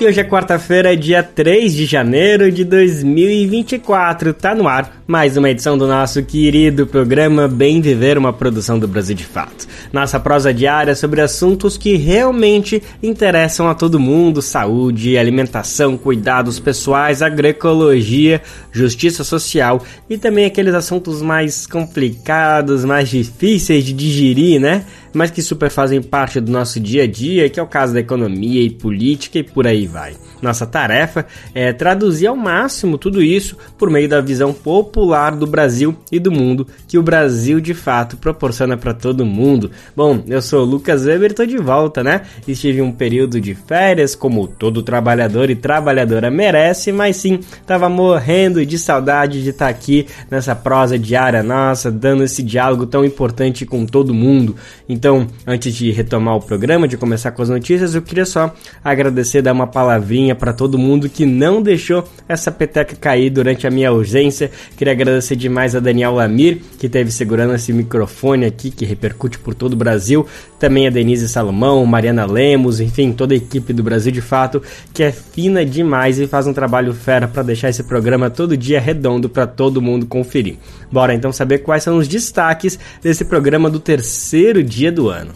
E hoje é quarta-feira, dia 3 de janeiro de 2024. Tá no ar mais uma edição do nosso querido programa Bem Viver, uma produção do Brasil de Fato. Nossa prosa diária sobre assuntos que realmente interessam a todo mundo: saúde, alimentação, cuidados pessoais, agroecologia, justiça social e também aqueles assuntos mais complicados, mais difíceis de digerir, né? Mas que super fazem parte do nosso dia a dia, que é o caso da economia e política e por aí vai. Nossa tarefa é traduzir ao máximo tudo isso por meio da visão popular do Brasil e do mundo que o Brasil de fato proporciona para todo mundo. Bom, eu sou o Lucas Weber, tô de volta, né? Estive um período de férias, como todo trabalhador e trabalhadora merece, mas sim, tava morrendo de saudade de estar tá aqui nessa prosa diária nossa, dando esse diálogo tão importante com todo mundo. Então, antes de retomar o programa, de começar com as notícias, eu queria só agradecer, dar uma palavrinha para todo mundo que não deixou essa peteca cair durante a minha ausência. Queria agradecer demais a Daniel Lamir, que teve segurando esse microfone aqui, que repercute por todo o Brasil. Também a Denise Salomão, Mariana Lemos, enfim, toda a equipe do Brasil de Fato, que é fina demais e faz um trabalho fera para deixar esse programa todo dia redondo para todo mundo conferir. Bora então saber quais são os destaques desse programa do terceiro dia do ano.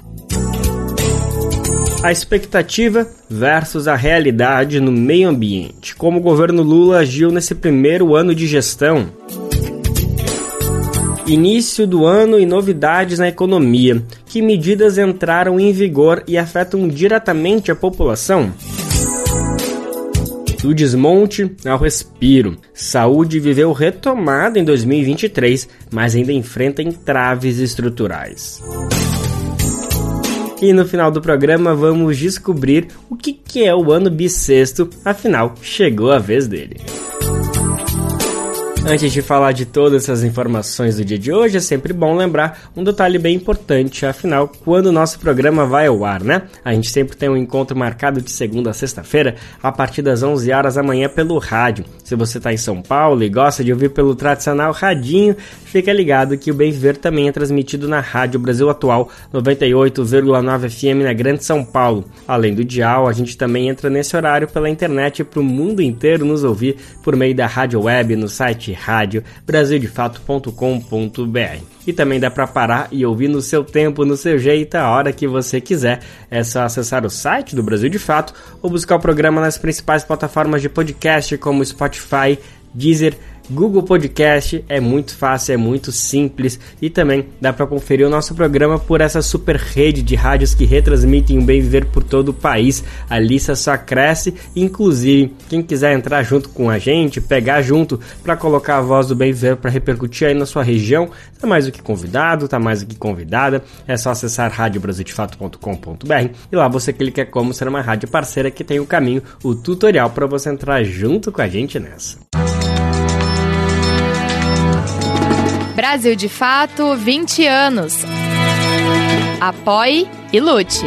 A expectativa versus a realidade no meio ambiente. Como o governo Lula agiu nesse primeiro ano de gestão. Início do ano e novidades na economia. Que medidas entraram em vigor e afetam diretamente a população? Do desmonte ao respiro. Saúde viveu retomada em 2023, mas ainda enfrenta entraves estruturais. E no final do programa vamos descobrir o que, é o ano bissexto, afinal, chegou a vez dele. Antes de falar de todas essas informações do dia de hoje, é sempre bom lembrar um detalhe bem importante, afinal, quando o nosso programa vai ao ar, né? A gente sempre tem um encontro marcado de segunda a sexta-feira, a partir das 11 horas da manhã pelo rádio. Se você está em São Paulo e gosta de ouvir pelo tradicional radinho, fica ligado que o Bem Viver também é transmitido na Rádio Brasil Atual 98,9 FM na Grande São Paulo. Além do dial, a gente também entra nesse horário pela internet para o mundo inteiro nos ouvir por meio da rádio web no site rádio brasildefato.com.br. E também dá para parar e ouvir no seu tempo, no seu jeito, a hora que você quiser. É só acessar o site do Brasil de Fato ou buscar o programa nas principais plataformas de podcast como Spotify, Deezer, Google Podcast é muito fácil, é muito simples e também dá para conferir o nosso programa por essa super rede de rádios que retransmitem o bem viver por todo o país. A lista só cresce, inclusive quem quiser entrar junto com a gente, pegar junto para colocar a voz do bem viver para repercutir aí na sua região, tá mais do que convidado, tá mais do que convidada. É só acessar radiobrasildefato.com.br e lá você clica como ser uma rádio parceira que tem o caminho, o tutorial para você entrar junto com a gente nessa. Brasil de Fato 20 anos. Apoie e lute.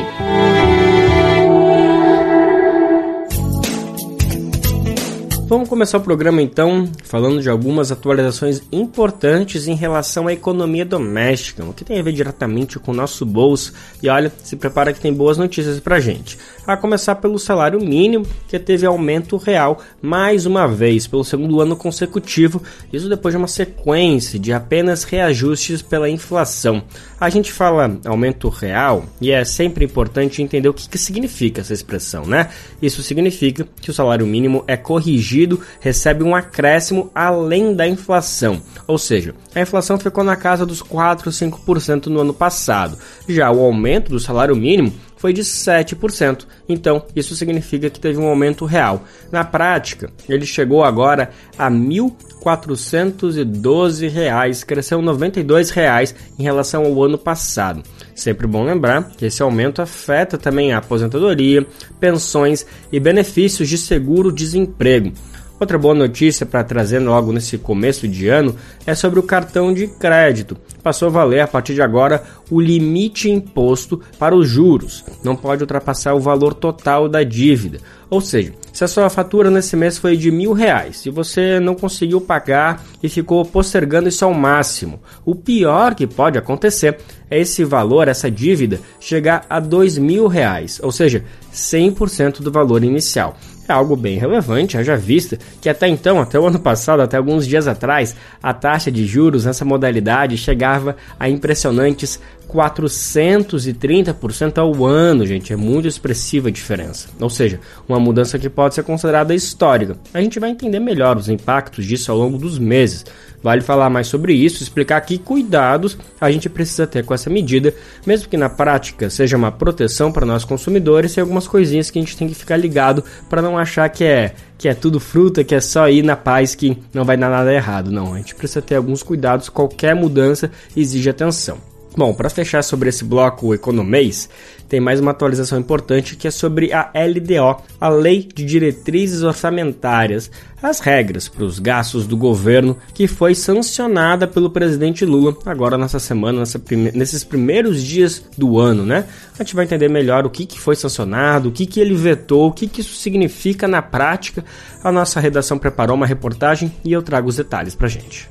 Vamos começar o programa então falando de algumas atualizações importantes em relação à economia doméstica, o que tem a ver diretamente com o nosso bolso. E olha, se prepara que tem boas notícias pra gente. A começar pelo salário mínimo, que teve aumento real mais uma vez, pelo segundo ano consecutivo, isso depois de uma sequência de apenas reajustes pela inflação. A gente fala aumento real e é sempre importante entender o que, que significa essa expressão, né? Isso significa que o salário mínimo é corrigido recebe um acréscimo além da inflação. Ou seja, a inflação ficou na casa dos 4 ou 5% no ano passado. Já o aumento do salário mínimo foi de 7%. Então, isso significa que teve um aumento real. Na prática, ele chegou agora a R$ 1.412, cresceu 92 reais em relação ao ano passado. Sempre bom lembrar que esse aumento afeta também a aposentadoria, pensões e benefícios de seguro-desemprego. Outra boa notícia para trazer logo nesse começo de ano é sobre o cartão de crédito. Passou a valer a partir de agora o limite imposto para os juros. Não pode ultrapassar o valor total da dívida. Ou seja, Se a sua fatura nesse mês foi de mil reais e você não conseguiu pagar e ficou postergando isso ao máximo, o pior que pode acontecer é esse valor, essa dívida, chegar a dois mil reais, ou seja, 100% do valor inicial é algo bem relevante, haja vista que até então, até o ano passado, até alguns dias atrás, a taxa de juros nessa modalidade chegava a impressionantes 430% ao ano, gente. É muito expressiva a diferença. Ou seja, uma mudança que pode ser considerada histórica. A gente vai entender melhor os impactos disso ao longo dos meses. Vale falar mais sobre isso, explicar que cuidados a gente precisa ter com essa medida, mesmo que na prática seja uma proteção para nós consumidores e algumas coisinhas que a gente tem que ficar ligado para não achar que é que é tudo fruta, que é só ir na paz que não vai dar nada errado. Não, a gente precisa ter alguns cuidados, qualquer mudança exige atenção. Bom, para fechar sobre esse bloco Economês, tem mais uma atualização importante que é sobre a LDO, a Lei de Diretrizes Orçamentárias, as regras para os gastos do governo que foi sancionada pelo presidente Lula agora nessa semana, nessa prime nesses primeiros dias do ano, né? A gente vai entender melhor o que, que foi sancionado, o que, que ele vetou, o que, que isso significa na prática. A nossa redação preparou uma reportagem e eu trago os detalhes para gente.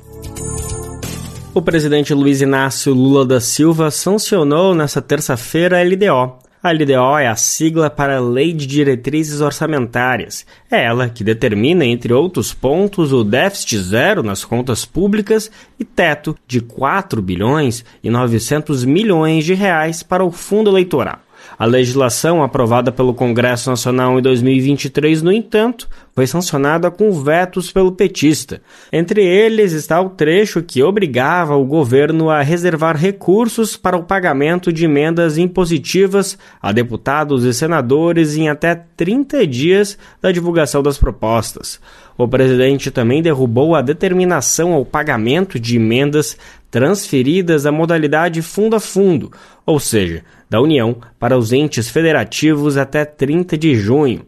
O presidente Luiz Inácio Lula da Silva sancionou nesta terça-feira a LDO. A LDO é a sigla para Lei de Diretrizes Orçamentárias. É ela que determina, entre outros pontos, o déficit zero nas contas públicas e teto de 4 bilhões e 900 milhões de reais para o fundo eleitoral. A legislação aprovada pelo Congresso Nacional em 2023, no entanto, foi sancionada com vetos pelo petista. Entre eles está o trecho que obrigava o governo a reservar recursos para o pagamento de emendas impositivas a deputados e senadores em até 30 dias da divulgação das propostas. O presidente também derrubou a determinação ao pagamento de emendas transferidas à modalidade fundo a fundo, ou seja, da União para os entes federativos até 30 de junho.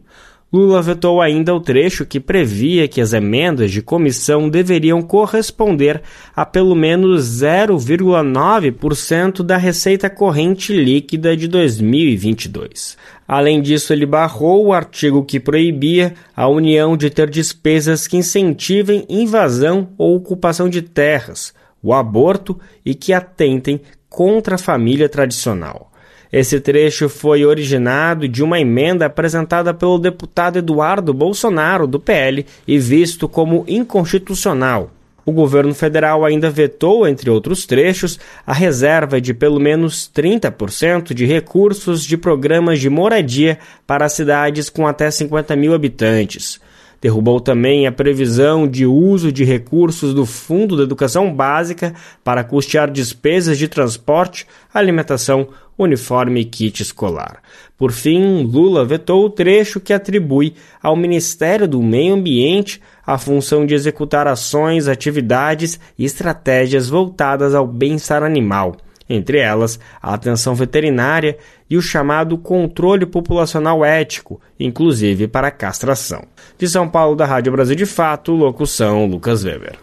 Lula vetou ainda o trecho que previa que as emendas de comissão deveriam corresponder a pelo menos 0,9% da receita corrente líquida de 2022. Além disso, ele barrou o artigo que proibia a União de ter despesas que incentivem invasão ou ocupação de terras, o aborto e que atentem contra a família tradicional. Esse trecho foi originado de uma emenda apresentada pelo deputado Eduardo Bolsonaro, do PL, e visto como inconstitucional. O governo federal ainda vetou, entre outros trechos, a reserva de pelo menos 30% de recursos de programas de moradia para cidades com até 50 mil habitantes. Derrubou também a previsão de uso de recursos do Fundo da Educação Básica para custear despesas de transporte, alimentação, uniforme e kit escolar. Por fim, Lula vetou o trecho que atribui ao Ministério do Meio Ambiente a função de executar ações, atividades e estratégias voltadas ao bem-estar animal entre elas a atenção veterinária e o chamado controle populacional ético, inclusive para castração. De São Paulo, da Rádio Brasil de Fato, locução Lucas Weber.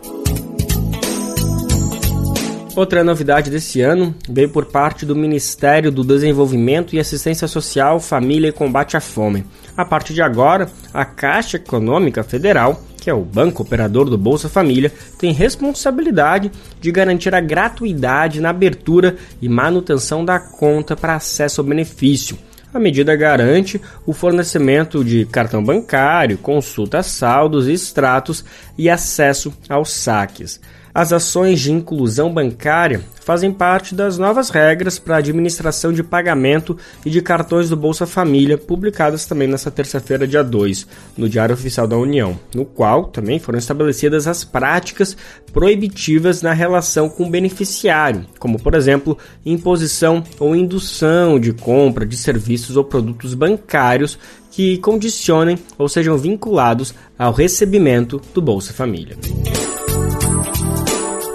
Outra novidade desse ano veio por parte do Ministério do Desenvolvimento e Assistência Social, Família e Combate à Fome. A partir de agora, a Caixa Econômica Federal que é o banco operador do Bolsa Família, tem responsabilidade de garantir a gratuidade na abertura e manutenção da conta para acesso ao benefício. A medida garante o fornecimento de cartão bancário, consulta a saldos e extratos e acesso aos saques. As ações de inclusão bancária fazem parte das novas regras para a administração de pagamento e de cartões do Bolsa Família, publicadas também nesta terça-feira, dia 2, no Diário Oficial da União, no qual também foram estabelecidas as práticas proibitivas na relação com o beneficiário, como, por exemplo, imposição ou indução de compra de serviços ou produtos bancários que condicionem ou sejam vinculados ao recebimento do Bolsa Família.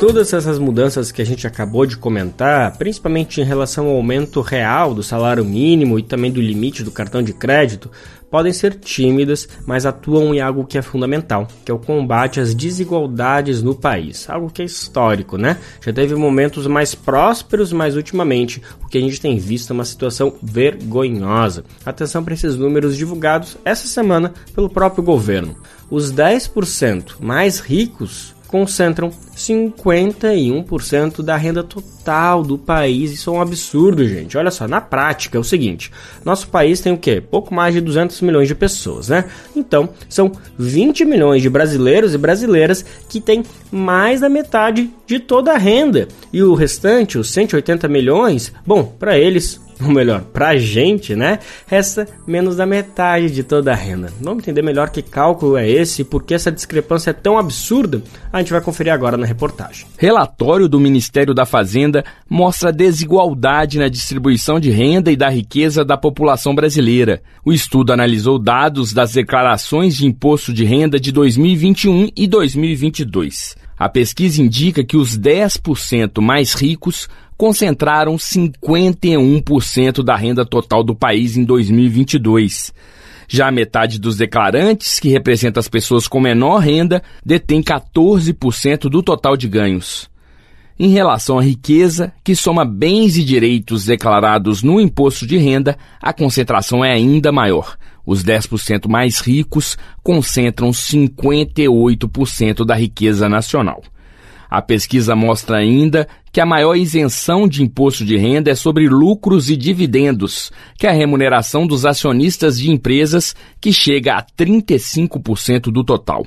Todas essas mudanças que a gente acabou de comentar, principalmente em relação ao aumento real do salário mínimo e também do limite do cartão de crédito, podem ser tímidas, mas atuam em algo que é fundamental, que é o combate às desigualdades no país. Algo que é histórico, né? Já teve momentos mais prósperos, mas ultimamente o que a gente tem visto é uma situação vergonhosa. Atenção para esses números divulgados essa semana pelo próprio governo. Os 10% mais ricos concentram 51% da renda total do país. Isso é um absurdo, gente. Olha só, na prática é o seguinte: nosso país tem o quê? Pouco mais de 200 milhões de pessoas, né? Então, são 20 milhões de brasileiros e brasileiras que têm mais da metade de toda a renda. E o restante, os 180 milhões, bom, para eles ou melhor, pra gente, né? Resta menos da metade de toda a renda. Vamos entender melhor que cálculo é esse e por que essa discrepância é tão absurda? A gente vai conferir agora na reportagem. Relatório do Ministério da Fazenda mostra desigualdade na distribuição de renda e da riqueza da população brasileira. O estudo analisou dados das declarações de imposto de renda de 2021 e 2022. A pesquisa indica que os 10% mais ricos concentraram 51% da renda total do país em 2022. Já a metade dos declarantes, que representa as pessoas com menor renda, detém 14% do total de ganhos. Em relação à riqueza, que soma bens e direitos declarados no imposto de renda, a concentração é ainda maior. Os 10% mais ricos concentram 58% da riqueza nacional. A pesquisa mostra ainda que a maior isenção de imposto de renda é sobre lucros e dividendos, que é a remuneração dos acionistas de empresas, que chega a 35% do total.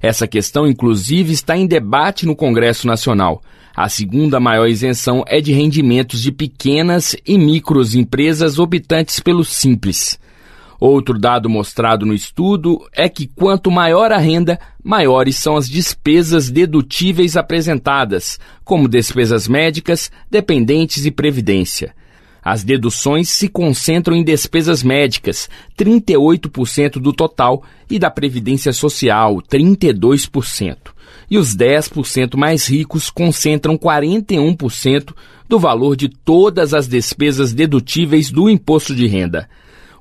Essa questão, inclusive, está em debate no Congresso Nacional. A segunda maior isenção é de rendimentos de pequenas e micros empresas optantes pelo Simples. Outro dado mostrado no estudo é que quanto maior a renda, maiores são as despesas dedutíveis apresentadas, como despesas médicas, dependentes e previdência. As deduções se concentram em despesas médicas, 38% do total, e da previdência social, 32%. E os 10% mais ricos concentram 41% do valor de todas as despesas dedutíveis do imposto de renda.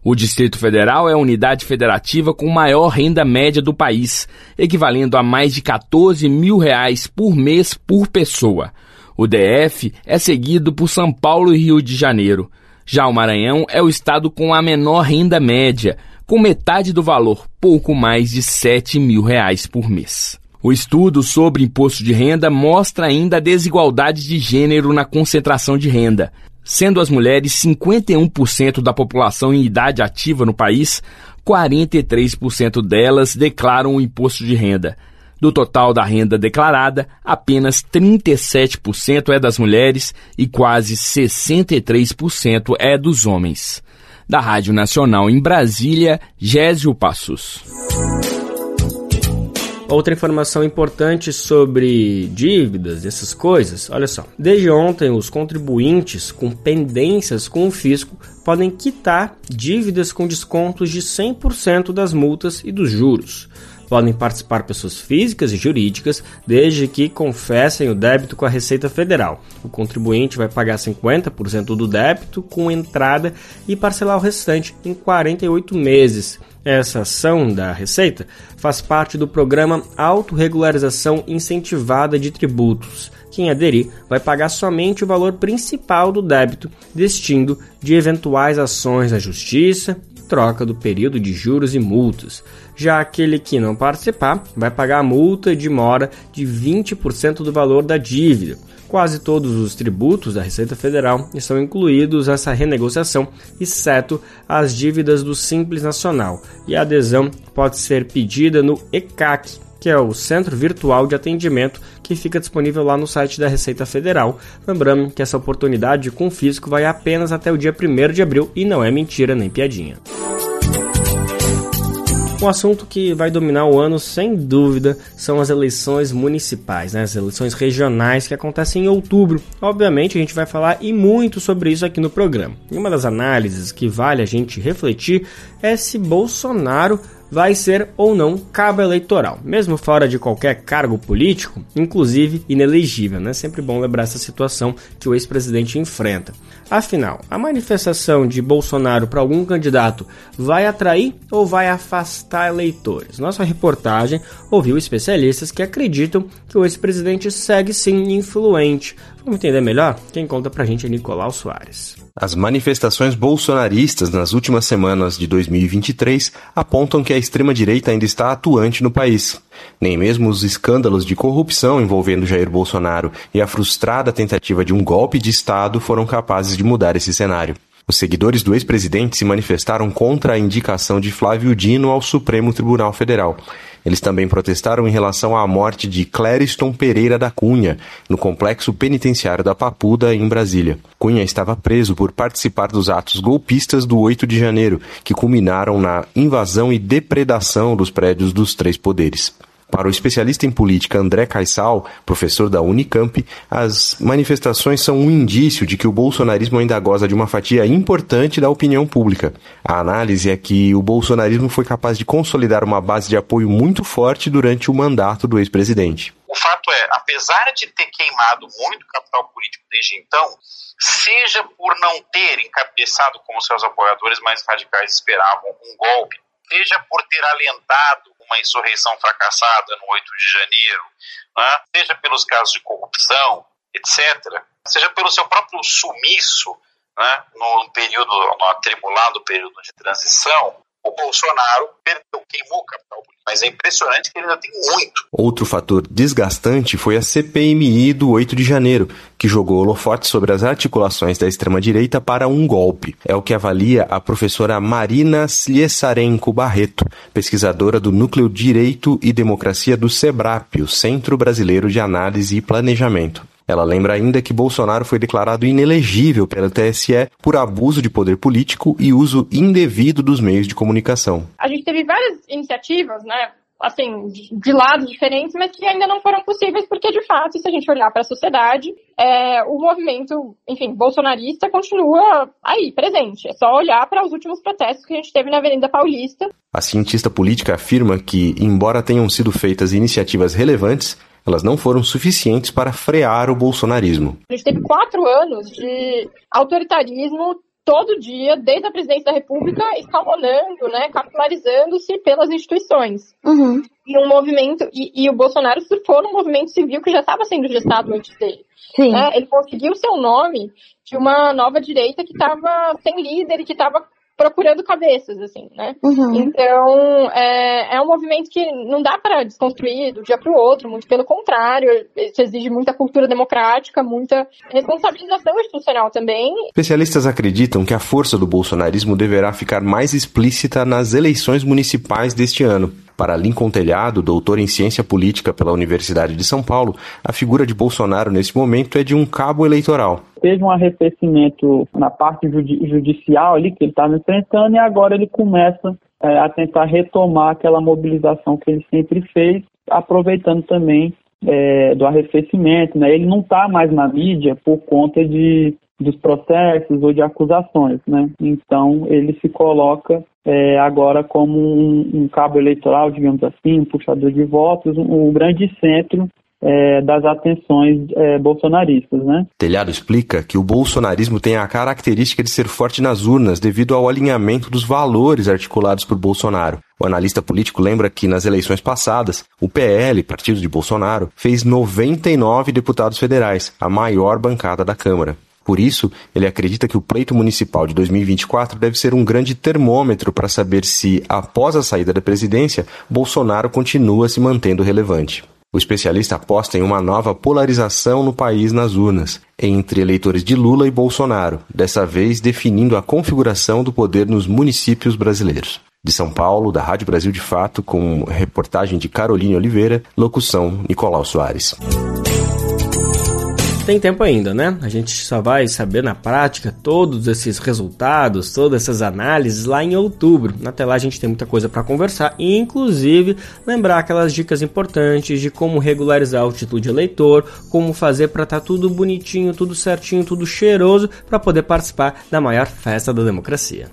O Distrito Federal é a unidade federativa com maior renda média do país, equivalendo a mais de 14 mil reais por mês por pessoa. O DF é seguido por São Paulo e Rio de Janeiro. Já o Maranhão é o estado com a menor renda média, com metade do valor, pouco mais de 7 mil reais por mês. O estudo sobre imposto de renda mostra ainda a desigualdade de gênero na concentração de renda sendo as mulheres 51% da população em idade ativa no país, 43% delas declaram o imposto de renda. Do total da renda declarada, apenas 37% é das mulheres e quase 63% é dos homens. Da Rádio Nacional em Brasília, Gésio Passos. Outra informação importante sobre dívidas, essas coisas, olha só. Desde ontem, os contribuintes com pendências com o fisco podem quitar dívidas com descontos de 100% das multas e dos juros. Podem participar pessoas físicas e jurídicas, desde que confessem o débito com a Receita Federal. O contribuinte vai pagar 50% do débito com entrada e parcelar o restante em 48 meses. Essa ação da Receita faz parte do programa Autorregularização Incentivada de Tributos. Quem aderir vai pagar somente o valor principal do débito, destindo de eventuais ações na Justiça troca do período de juros e multas. Já aquele que não participar vai pagar a multa de mora de 20% do valor da dívida. Quase todos os tributos da Receita Federal estão incluídos nessa renegociação, exceto as dívidas do Simples Nacional, e a adesão pode ser pedida no ECAC, que é o Centro Virtual de Atendimento que fica disponível lá no site da Receita Federal. Lembrando que essa oportunidade com fisco vai apenas até o dia 1 de abril e não é mentira nem piadinha. Um assunto que vai dominar o ano, sem dúvida, são as eleições municipais, né? as eleições regionais que acontecem em outubro. Obviamente, a gente vai falar e muito sobre isso aqui no programa. E uma das análises que vale a gente refletir é se Bolsonaro vai ser ou não cabo eleitoral, mesmo fora de qualquer cargo político, inclusive inelegível, né? Sempre bom lembrar essa situação que o ex-presidente enfrenta. Afinal, a manifestação de Bolsonaro para algum candidato vai atrair ou vai afastar eleitores? Nossa reportagem ouviu especialistas que acreditam que o ex-presidente segue sim influente. Vamos entender melhor? Quem conta pra gente é Nicolau Soares. As manifestações bolsonaristas nas últimas semanas de 2023 apontam que a extrema-direita ainda está atuante no país. Nem mesmo os escândalos de corrupção envolvendo Jair Bolsonaro e a frustrada tentativa de um golpe de Estado foram capazes de mudar esse cenário. Os seguidores do ex-presidente se manifestaram contra a indicação de Flávio Dino ao Supremo Tribunal Federal eles também protestaram em relação à morte de Clériston Pereira da Cunha, no complexo penitenciário da Papuda, em Brasília. Cunha estava preso por participar dos atos golpistas do 8 de janeiro, que culminaram na invasão e depredação dos prédios dos três poderes. Para o especialista em política André Caissal, professor da Unicamp, as manifestações são um indício de que o bolsonarismo ainda goza de uma fatia importante da opinião pública. A análise é que o bolsonarismo foi capaz de consolidar uma base de apoio muito forte durante o mandato do ex-presidente. O fato é, apesar de ter queimado muito capital político desde então, seja por não ter encabeçado, como seus apoiadores mais radicais esperavam, um golpe, seja por ter alentado uma insurreição fracassada no 8 de janeiro, né? seja pelos casos de corrupção, etc., seja pelo seu próprio sumiço né? no período, no atribulado período de transição, o Bolsonaro perdeu, queimou o capital político. Mas é impressionante que ele ainda tem muito. Outro fator desgastante foi a CPMI do 8 de janeiro, que jogou holofote sobre as articulações da extrema-direita para um golpe. É o que avalia a professora Marina Sliesarenko Barreto, pesquisadora do Núcleo Direito e Democracia do SEBRAP, o Centro Brasileiro de Análise e Planejamento. Ela lembra ainda que Bolsonaro foi declarado inelegível pela TSE por abuso de poder político e uso indevido dos meios de comunicação. A gente teve várias iniciativas, né? assim, de lados diferentes, mas que ainda não foram possíveis, porque de fato, se a gente olhar para a sociedade, é, o movimento, enfim, bolsonarista continua aí, presente. É só olhar para os últimos protestos que a gente teve na Avenida Paulista. A cientista política afirma que, embora tenham sido feitas iniciativas relevantes, elas não foram suficientes para frear o bolsonarismo. A gente teve quatro anos de autoritarismo todo dia, desde a presidência da República, escalonando, né, capitalizando-se pelas instituições. Uhum. E um movimento, e, e, o Bolsonaro surfou num movimento civil que já estava sendo gestado antes dele. Sim. Né? Ele conseguiu seu nome de uma nova direita que estava sem líder e que estava procurando cabeças, assim, né? Uhum. Então, é, é um movimento que não dá para desconstruir do dia para o outro, muito pelo contrário, isso exige muita cultura democrática, muita responsabilização institucional também. Especialistas acreditam que a força do bolsonarismo deverá ficar mais explícita nas eleições municipais deste ano. Para Lincoln Telhado, doutor em ciência política pela Universidade de São Paulo, a figura de Bolsonaro nesse momento é de um cabo eleitoral. Teve um arrefecimento na parte judicial ali que ele estava enfrentando e agora ele começa é, a tentar retomar aquela mobilização que ele sempre fez, aproveitando também é, do arrefecimento. Né? Ele não está mais na mídia por conta de dos processos ou de acusações, né? Então ele se coloca é, agora como um, um, cabo eleitoral, digamos assim, um puxador de votos, um, um grande centro é, das atenções é, bolsonaristas, né? Telhado explica que o bolsonarismo tem a característica de ser forte nas urnas devido ao alinhamento dos valores articulados por Bolsonaro. O analista político lembra que nas eleições passadas, o PL, partido de Bolsonaro, fez 99 deputados federais, a maior bancada da Câmara. Por isso, ele acredita que o pleito municipal de 2024 deve ser um grande termômetro para saber se, após a saída da presidência, Bolsonaro continua se mantendo relevante. O especialista aposta em uma nova polarização no país nas urnas, entre eleitores de Lula e Bolsonaro, dessa vez definindo a configuração do poder nos municípios brasileiros. De São Paulo, da Rádio Brasil de Fato, com reportagem de Caroline Oliveira, locução Nicolau Soares tem tempo ainda, né? A gente só vai saber na prática todos esses resultados, todas essas análises lá em outubro. Até lá a gente tem muita coisa para conversar, inclusive lembrar aquelas dicas importantes de como regularizar o título de eleitor, como fazer para estar tá tudo bonitinho, tudo certinho, tudo cheiroso para poder participar da maior festa da democracia.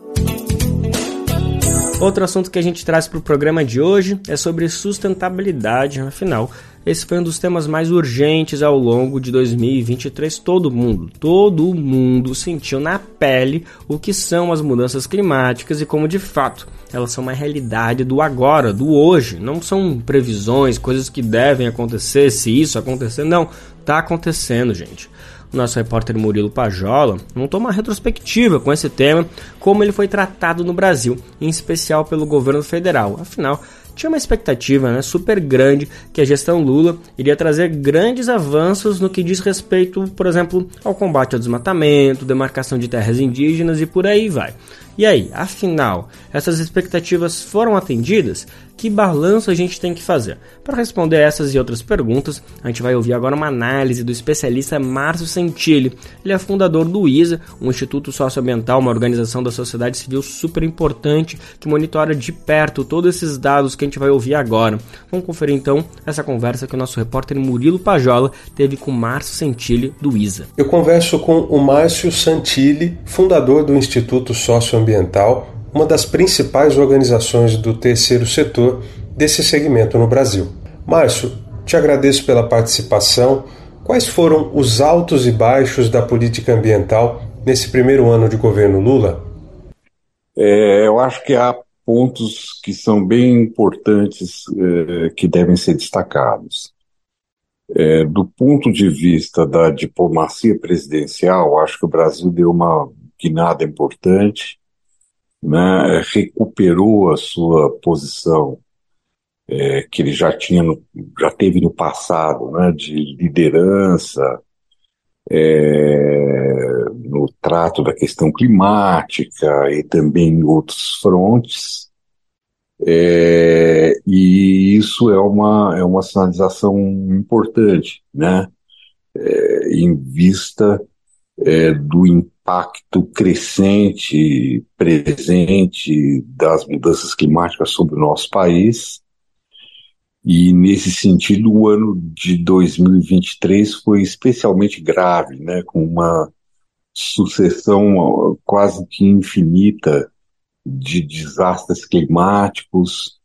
Outro assunto que a gente traz para o programa de hoje é sobre sustentabilidade, afinal, esse foi um dos temas mais urgentes ao longo de 2023. Todo mundo, todo mundo sentiu na pele o que são as mudanças climáticas e como de fato elas são uma realidade do agora, do hoje. Não são previsões, coisas que devem acontecer, se isso acontecer. Não, tá acontecendo, gente nosso repórter Murilo Pajola montou uma retrospectiva com esse tema, como ele foi tratado no Brasil, em especial pelo governo federal. Afinal, tinha uma expectativa né, super grande que a gestão Lula iria trazer grandes avanços no que diz respeito, por exemplo, ao combate ao desmatamento, demarcação de terras indígenas e por aí vai. E aí, afinal, essas expectativas foram atendidas? Que balanço a gente tem que fazer? Para responder essas e outras perguntas, a gente vai ouvir agora uma análise do especialista Márcio Sentilli. Ele é fundador do ISA, um instituto socioambiental, uma organização da sociedade civil super importante que monitora de perto todos esses dados que a gente vai ouvir agora. Vamos conferir então essa conversa que o nosso repórter Murilo Pajola teve com Márcio Sentilli do ISA. Eu converso com o Márcio Santilli, fundador do Instituto Socioambiental Ambiental, uma das principais organizações do terceiro setor desse segmento no Brasil. Márcio, te agradeço pela participação. Quais foram os altos e baixos da política ambiental nesse primeiro ano de governo Lula? É, eu acho que há pontos que são bem importantes é, que devem ser destacados. É, do ponto de vista da diplomacia presidencial, acho que o Brasil deu uma guinada importante né, recuperou a sua posição é, que ele já tinha, no, já teve no passado, né, de liderança é, no trato da questão climática e também em outros frontes. É, e isso é uma, é uma sinalização importante, né, é, em vista é, do impacto crescente, presente das mudanças climáticas sobre o nosso país. E, nesse sentido, o ano de 2023 foi especialmente grave, né, com uma sucessão quase que infinita de desastres climáticos,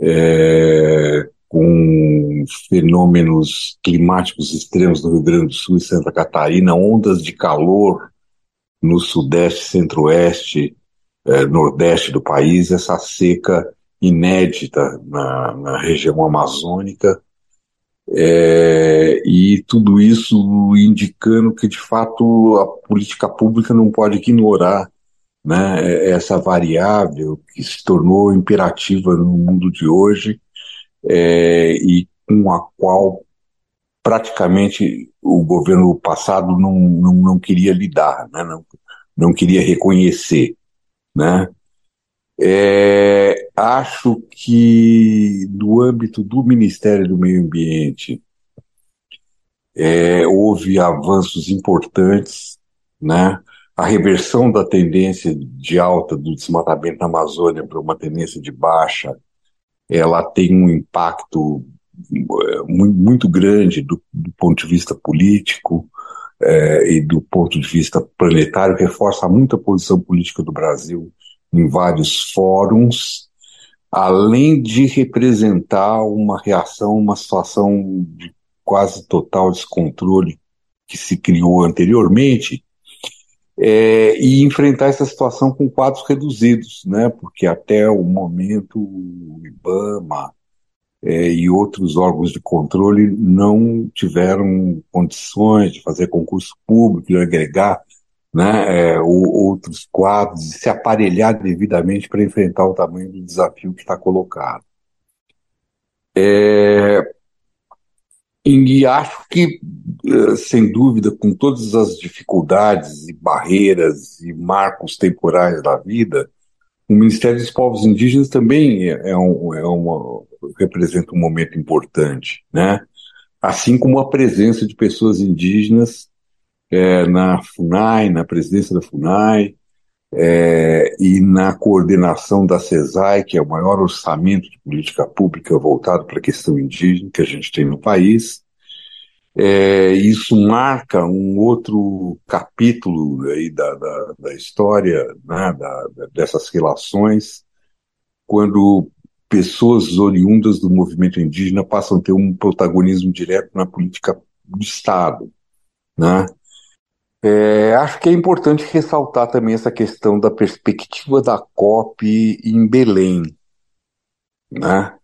é, com fenômenos climáticos extremos no Rio Grande do Sul e Santa Catarina, ondas de calor no sudeste, centro-oeste, eh, nordeste do país, essa seca inédita na, na região amazônica, é, e tudo isso indicando que, de fato, a política pública não pode ignorar né, essa variável que se tornou imperativa no mundo de hoje é, e com a qual praticamente o governo passado não, não, não queria lidar, né? não, não queria reconhecer. Né? É, acho que no âmbito do Ministério do Meio Ambiente é, houve avanços importantes, né? a reversão da tendência de alta do desmatamento na Amazônia para uma tendência de baixa ela tem um impacto muito grande do, do ponto de vista político é, e do ponto de vista planetário, reforça muito a posição política do Brasil em vários fóruns, além de representar uma reação, uma situação de quase total descontrole que se criou anteriormente, é, e enfrentar essa situação com quadros reduzidos, né? porque até o momento o IBAMA é, e outros órgãos de controle não tiveram condições de fazer concurso público, de agregar né, é, outros quadros e se aparelhar devidamente para enfrentar o tamanho do desafio que está colocado. É, e acho que, eh, sem dúvida, com todas as dificuldades e barreiras e marcos temporais da vida, o Ministério dos Povos Indígenas também é, é um, é uma, representa um momento importante, né? Assim como a presença de pessoas indígenas é, na FUNAI, na presidência da FUNAI, é, e na coordenação da CESAI, que é o maior orçamento de política pública voltado para a questão indígena que a gente tem no país. É, isso marca um outro capítulo aí da, da, da história né, da, dessas relações quando pessoas oriundas do movimento indígena passam a ter um protagonismo direto na política do Estado. Né? É, acho que é importante ressaltar também essa questão da perspectiva da COP em Belém. Né?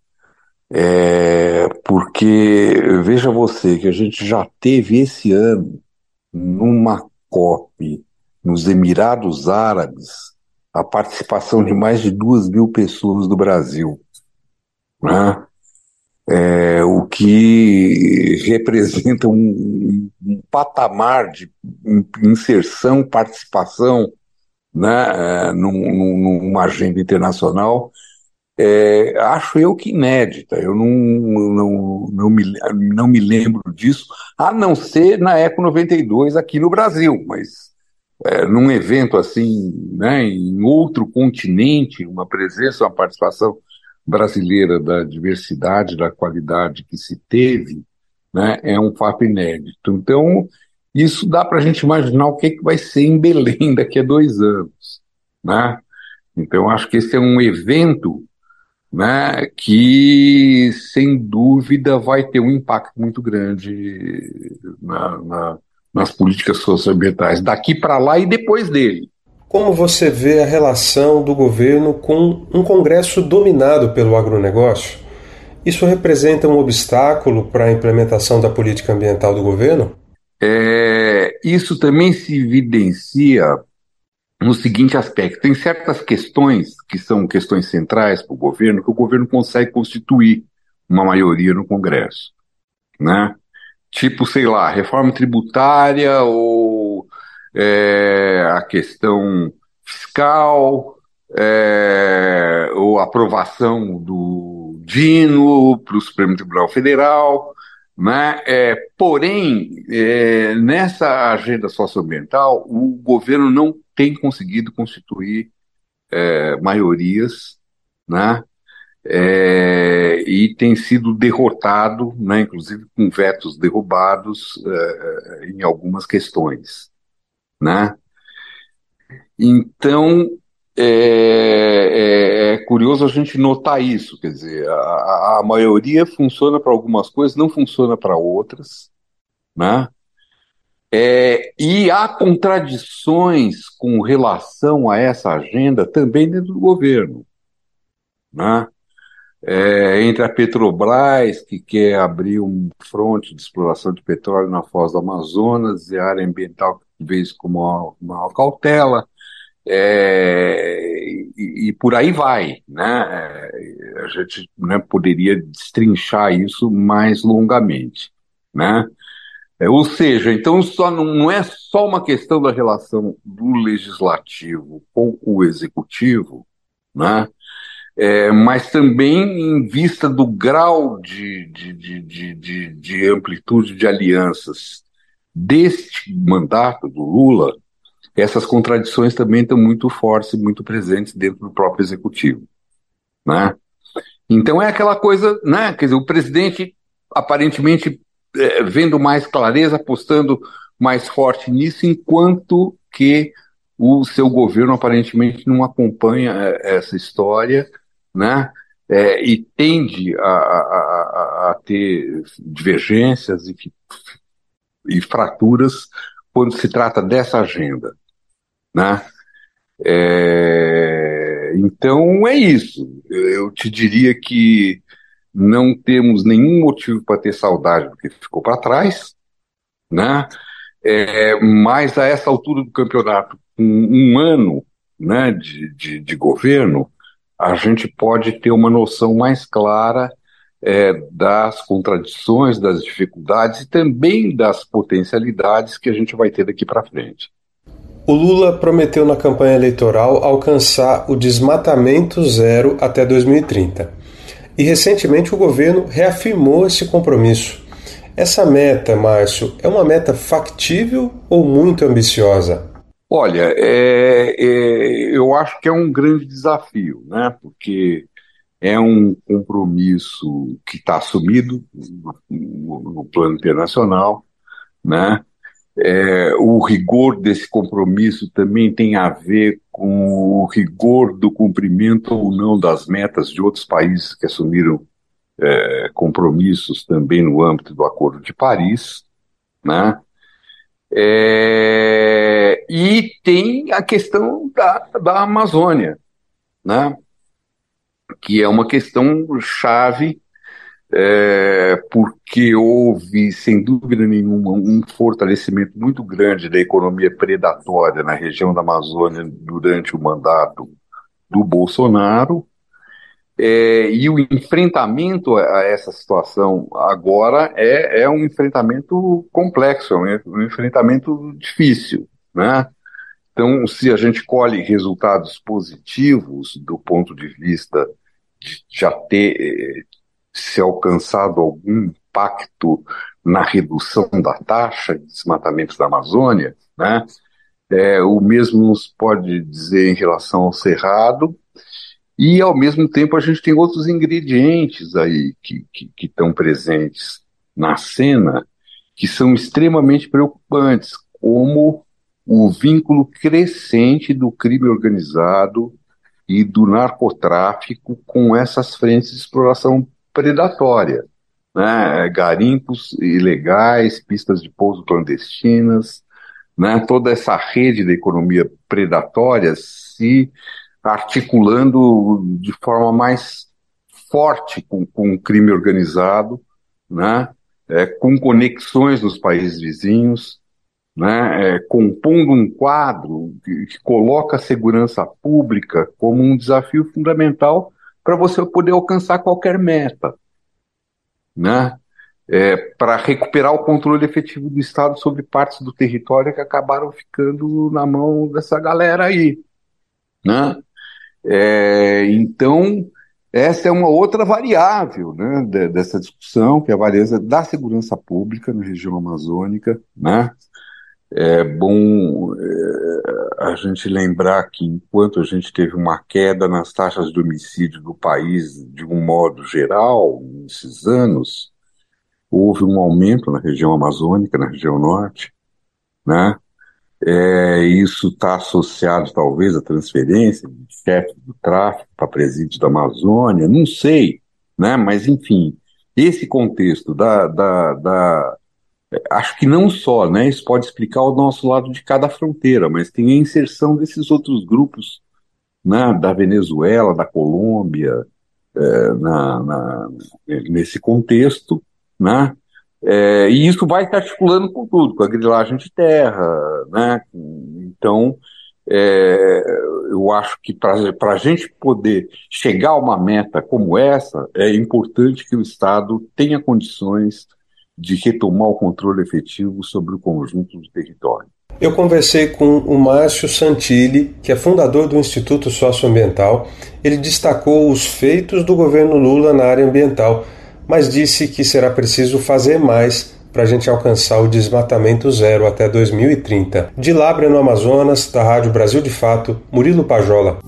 É, porque veja você que a gente já teve esse ano numa COP nos Emirados Árabes a participação de mais de duas mil pessoas do Brasil, né? É, o que representa um, um, patamar de inserção, participação né, é, num, numa agenda internacional é, acho eu que inédita. Eu não, não, não, me, não me lembro disso, a não ser na Eco 92 aqui no Brasil, mas é, num evento assim, né, em outro continente, uma presença, uma participação brasileira da diversidade, da qualidade que se teve, né, é um fato inédito. Então, isso dá para a gente imaginar o que, que vai ser em Belém daqui a dois anos. Né? Então, acho que esse é um evento né, que sem dúvida vai ter um impacto muito grande na, na, nas políticas socioambientais daqui para lá e depois dele. Como você vê a relação do governo com um Congresso dominado pelo agronegócio? Isso representa um obstáculo para a implementação da política ambiental do governo? É, isso também se evidencia no seguinte aspecto: tem certas questões que são questões centrais para o governo que o governo consegue constituir uma maioria no Congresso, né? Tipo, sei lá, reforma tributária ou é, a questão fiscal é, ou aprovação do Dino para o Supremo Tribunal Federal, né? É, porém, é, nessa agenda socioambiental, o governo não tem conseguido constituir é, maiorias, né? É, e tem sido derrotado, né, inclusive com vetos derrubados é, em algumas questões, né? Então é, é, é, curioso a gente notar isso, quer dizer, a, a maioria funciona para algumas coisas, não funciona para outras, né? É, e há contradições com relação a essa agenda também dentro do governo. Né? É, entre a Petrobras, que quer abrir um fronte de exploração de petróleo na foz do Amazonas, e a área ambiental isso como uma, uma cautela, é, e, e, por aí vai. Né? É, a gente né, poderia destrinchar isso mais longamente. Né? É, ou seja, então só não, não é só uma questão da relação do legislativo com o executivo, né? É, mas também em vista do grau de, de, de, de, de amplitude de alianças deste mandato do Lula, essas contradições também estão muito fortes e muito presentes dentro do próprio executivo, né? Então é aquela coisa, né? Quer dizer, o presidente aparentemente é, vendo mais clareza, apostando mais forte nisso, enquanto que o seu governo aparentemente não acompanha é, essa história, né? É, e tende a, a, a, ter divergências e, e, fraturas quando se trata dessa agenda, né? É, então é isso. Eu te diria que não temos nenhum motivo para ter saudade do que ficou para trás, né? É, mas a essa altura do campeonato, um, um ano né, de, de, de, governo, a gente pode ter uma noção mais clara é, das contradições, das dificuldades e também das potencialidades que a gente vai ter daqui para frente. O Lula prometeu na campanha eleitoral alcançar o desmatamento zero até 2030 e recentemente o governo reafirmou esse compromisso. Essa meta, Márcio, é uma meta factível ou muito ambiciosa? Olha, é, é, eu acho que é um grande desafio, né? Porque é um compromisso que está assumido no, no, plano internacional, né? É, o rigor desse compromisso também tem a ver com o rigor do cumprimento ou não das metas de outros países que assumiram é, compromissos também no âmbito do Acordo de Paris, né? É, e tem a questão da, da Amazônia, né? Que é uma questão chave, é, porque houve, sem dúvida nenhuma, um fortalecimento muito grande da economia predatória na região da Amazônia durante o mandato do Bolsonaro, é, e o enfrentamento a essa situação agora é, é um enfrentamento complexo, é um enfrentamento difícil, né? Então, se a gente colhe resultados positivos do ponto de vista de já ter eh, se alcançado algum impacto na redução da taxa de desmatamento da Amazônia, né? É, o mesmo nos pode dizer em relação ao Cerrado, e, ao mesmo tempo, a gente tem outros ingredientes aí que, que, que estão presentes na cena que são extremamente preocupantes, como o vínculo crescente do crime organizado e do narcotráfico com essas frentes de exploração predatória. Né? Garimpos ilegais, pistas de pouso clandestinas, né? toda essa rede da economia predatória se articulando de forma mais forte com, com o crime organizado, né? É, com conexões nos países vizinhos, né? É, compondo um quadro que, que coloca a segurança pública como um desafio fundamental para você poder alcançar qualquer meta, né? É, para recuperar o controle efetivo do Estado sobre partes do território que acabaram ficando na mão dessa galera aí, né? É, então, essa é uma outra variável né, dessa discussão, que é a variável da segurança pública na região amazônica. Né? É bom é, a gente lembrar que enquanto a gente teve uma queda nas taxas de homicídio do país de um modo geral, nesses anos, houve um aumento na região amazônica, na região norte, né? É, isso está associado, talvez, à transferência de chefe do tráfico para presídio da Amazônia, não sei, né? mas, enfim, esse contexto da, da, da, Acho que não só, né? Isso pode explicar o nosso lado de cada fronteira, mas tem a inserção desses outros grupos, né? Da Venezuela, da Colômbia, é, na, na, nesse contexto, né? É, e isso vai se articulando com tudo, com a grilagem de terra, né? Então, é, eu acho que para a gente poder chegar a uma meta como essa, é importante que o Estado tenha condições de retomar o controle efetivo sobre o conjunto do território. Eu conversei com o Márcio Santilli, que é fundador do Instituto Socioambiental. Ele destacou os feitos do governo Lula na área ambiental mas disse que será preciso fazer mais para a gente alcançar o desmatamento zero até 2030. De Lábrea, no Amazonas, da Rádio Brasil de Fato, Murilo Pajola.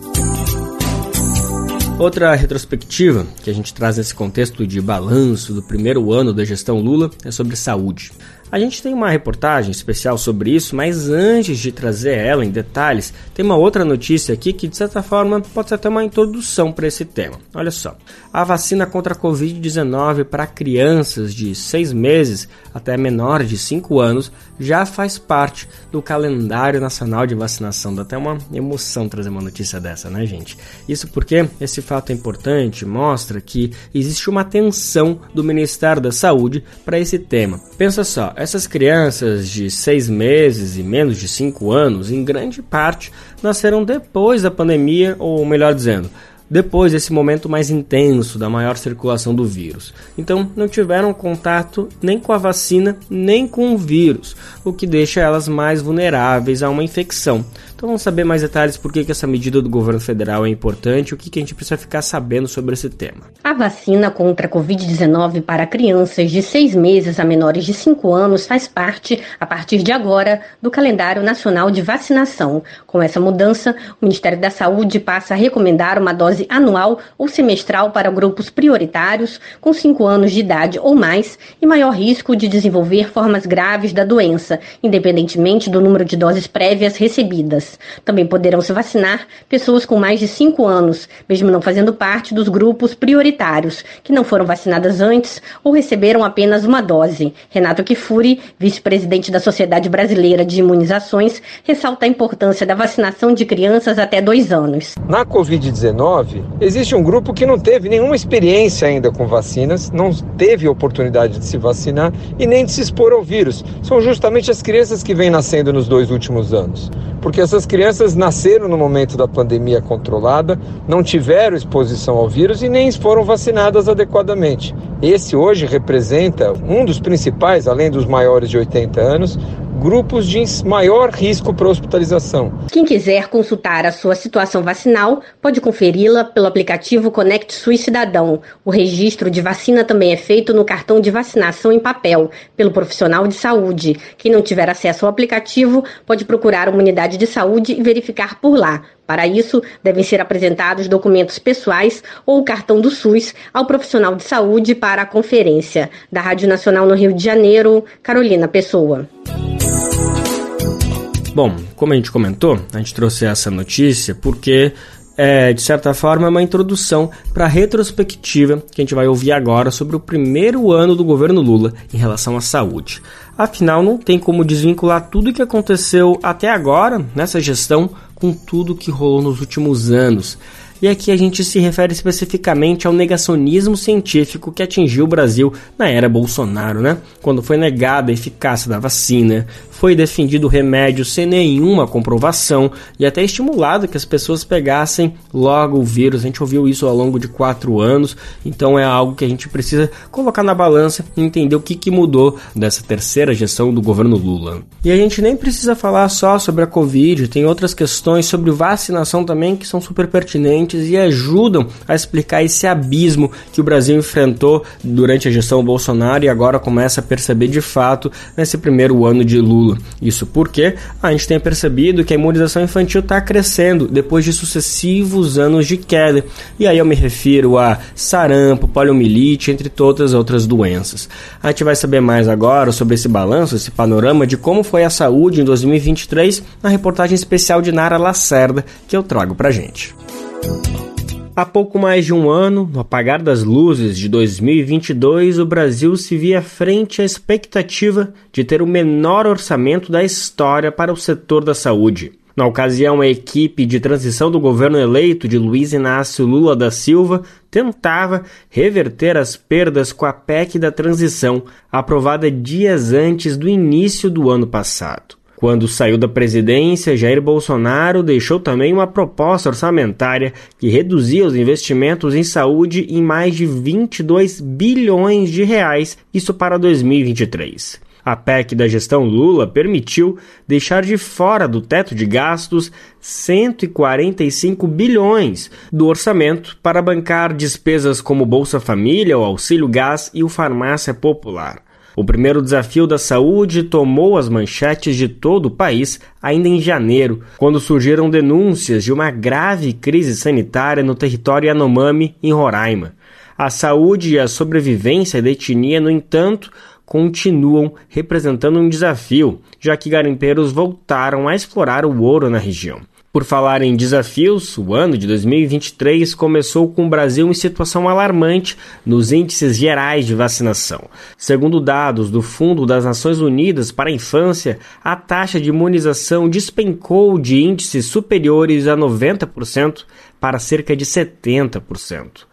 Outra retrospectiva que a gente traz nesse contexto de balanço do primeiro ano da gestão Lula é sobre saúde. A gente tem uma reportagem especial sobre isso, mas antes de trazer ela em detalhes, tem uma outra notícia aqui que de certa forma pode ser até uma introdução para esse tema. Olha só, a vacina contra a Covid-19 para crianças de 6 meses até menores de 5 anos já faz parte do calendário nacional de vacinação. Dá até uma emoção trazer uma notícia dessa, né, gente? Isso porque esse fato é importante, mostra que existe uma atenção do Ministério da Saúde para esse tema. Pensa só, essas crianças de 6 meses e menos de 5 anos, em grande parte, nasceram depois da pandemia, ou melhor dizendo, depois desse momento mais intenso da maior circulação do vírus. Então, não tiveram contato nem com a vacina, nem com o vírus, o que deixa elas mais vulneráveis a uma infecção. Então vamos saber mais detalhes por que, essa medida do governo federal é importante o que, que a gente precisa ficar sabendo sobre esse tema. A vacina contra a Covid-19 para crianças de 6 meses a menores de 5 anos faz parte, a partir de agora, do calendário nacional de vacinação. Com essa mudança, o Ministério da Saúde passa a recomendar uma dose anual ou semestral para grupos prioritários com 5 anos de idade ou mais e maior risco de desenvolver formas graves da doença, independentemente do número de doses prévias recebidas. Também poderão se vacinar pessoas com mais de 5 anos, mesmo não fazendo parte dos grupos prioritários, que não foram vacinadas antes ou receberam apenas uma dose. Renato Kifuri, vice-presidente da Sociedade Brasileira de Imunizações, ressalta a importância da vacinação de crianças até dois anos. Na Covid-19, existe um grupo que não teve nenhuma experiência ainda com vacinas, não teve oportunidade de se vacinar e nem de se expor ao vírus. São justamente as crianças que vêm nascendo nos dois últimos anos. Porque essas crianças nasceram no momento da pandemia controlada, não tiveram exposição ao vírus e nem foram vacinadas adequadamente. Esse hoje representa um dos principais, além dos maiores de 80 anos, grupos de maior risco para hospitalização. Quem quiser consultar a sua situação vacinal pode conferi-la pelo aplicativo Conect SUS Cidadão. O registro de vacina também é feito no cartão de vacinação em papel, pelo profissional de saúde. Quem não tiver acesso ao aplicativo pode procurar uma unidade de saúde e verificar por lá. Para isso, devem ser apresentados documentos pessoais ou o cartão do SUS ao profissional de saúde para a conferência. Da Rádio Nacional no Rio de Janeiro, Carolina Pessoa. Bom, como a gente comentou, a gente trouxe essa notícia porque é, de certa forma, é uma introdução para a retrospectiva que a gente vai ouvir agora sobre o primeiro ano do governo Lula em relação à saúde. Afinal, não tem como desvincular tudo o que aconteceu até agora nessa gestão com tudo que rolou nos últimos anos. E aqui a gente se refere especificamente ao negacionismo científico que atingiu o Brasil na era Bolsonaro, né? Quando foi negada a eficácia da vacina, foi defendido remédio sem nenhuma comprovação e até estimulado que as pessoas pegassem logo o vírus. A gente ouviu isso ao longo de quatro anos, então é algo que a gente precisa colocar na balança e entender o que, que mudou dessa terceira gestão do governo Lula. E a gente nem precisa falar só sobre a Covid, tem outras questões sobre vacinação também que são super pertinentes e ajudam a explicar esse abismo que o Brasil enfrentou durante a gestão Bolsonaro e agora começa a perceber de fato nesse primeiro ano de Lula. Isso porque a gente tem percebido que a imunização infantil está crescendo depois de sucessivos anos de queda. E aí eu me refiro a sarampo, poliomielite, entre todas outras doenças. A gente vai saber mais agora sobre esse balanço, esse panorama de como foi a saúde em 2023 na reportagem especial de Nara Lacerda que eu trago pra gente. Há pouco mais de um ano, no apagar das luzes de 2022, o Brasil se via frente à expectativa de ter o menor orçamento da história para o setor da saúde. Na ocasião, a equipe de transição do governo eleito de Luiz Inácio Lula da Silva tentava reverter as perdas com a PEC da transição, aprovada dias antes do início do ano passado. Quando saiu da presidência, Jair Bolsonaro deixou também uma proposta orçamentária que reduzia os investimentos em saúde em mais de 22 bilhões de reais, isso para 2023. A PEC da gestão Lula permitiu deixar de fora do teto de gastos 145 bilhões do orçamento para bancar despesas como Bolsa Família, o Auxílio Gás e o Farmácia Popular. O primeiro desafio da saúde tomou as manchetes de todo o país ainda em janeiro, quando surgiram denúncias de uma grave crise sanitária no território Yanomami, em Roraima. A saúde e a sobrevivência da etnia, no entanto, continuam representando um desafio, já que garimpeiros voltaram a explorar o ouro na região. Por falar em desafios, o ano de 2023 começou com o Brasil em situação alarmante nos índices gerais de vacinação. Segundo dados do Fundo das Nações Unidas para a Infância, a taxa de imunização despencou de índices superiores a 90% para cerca de 70%.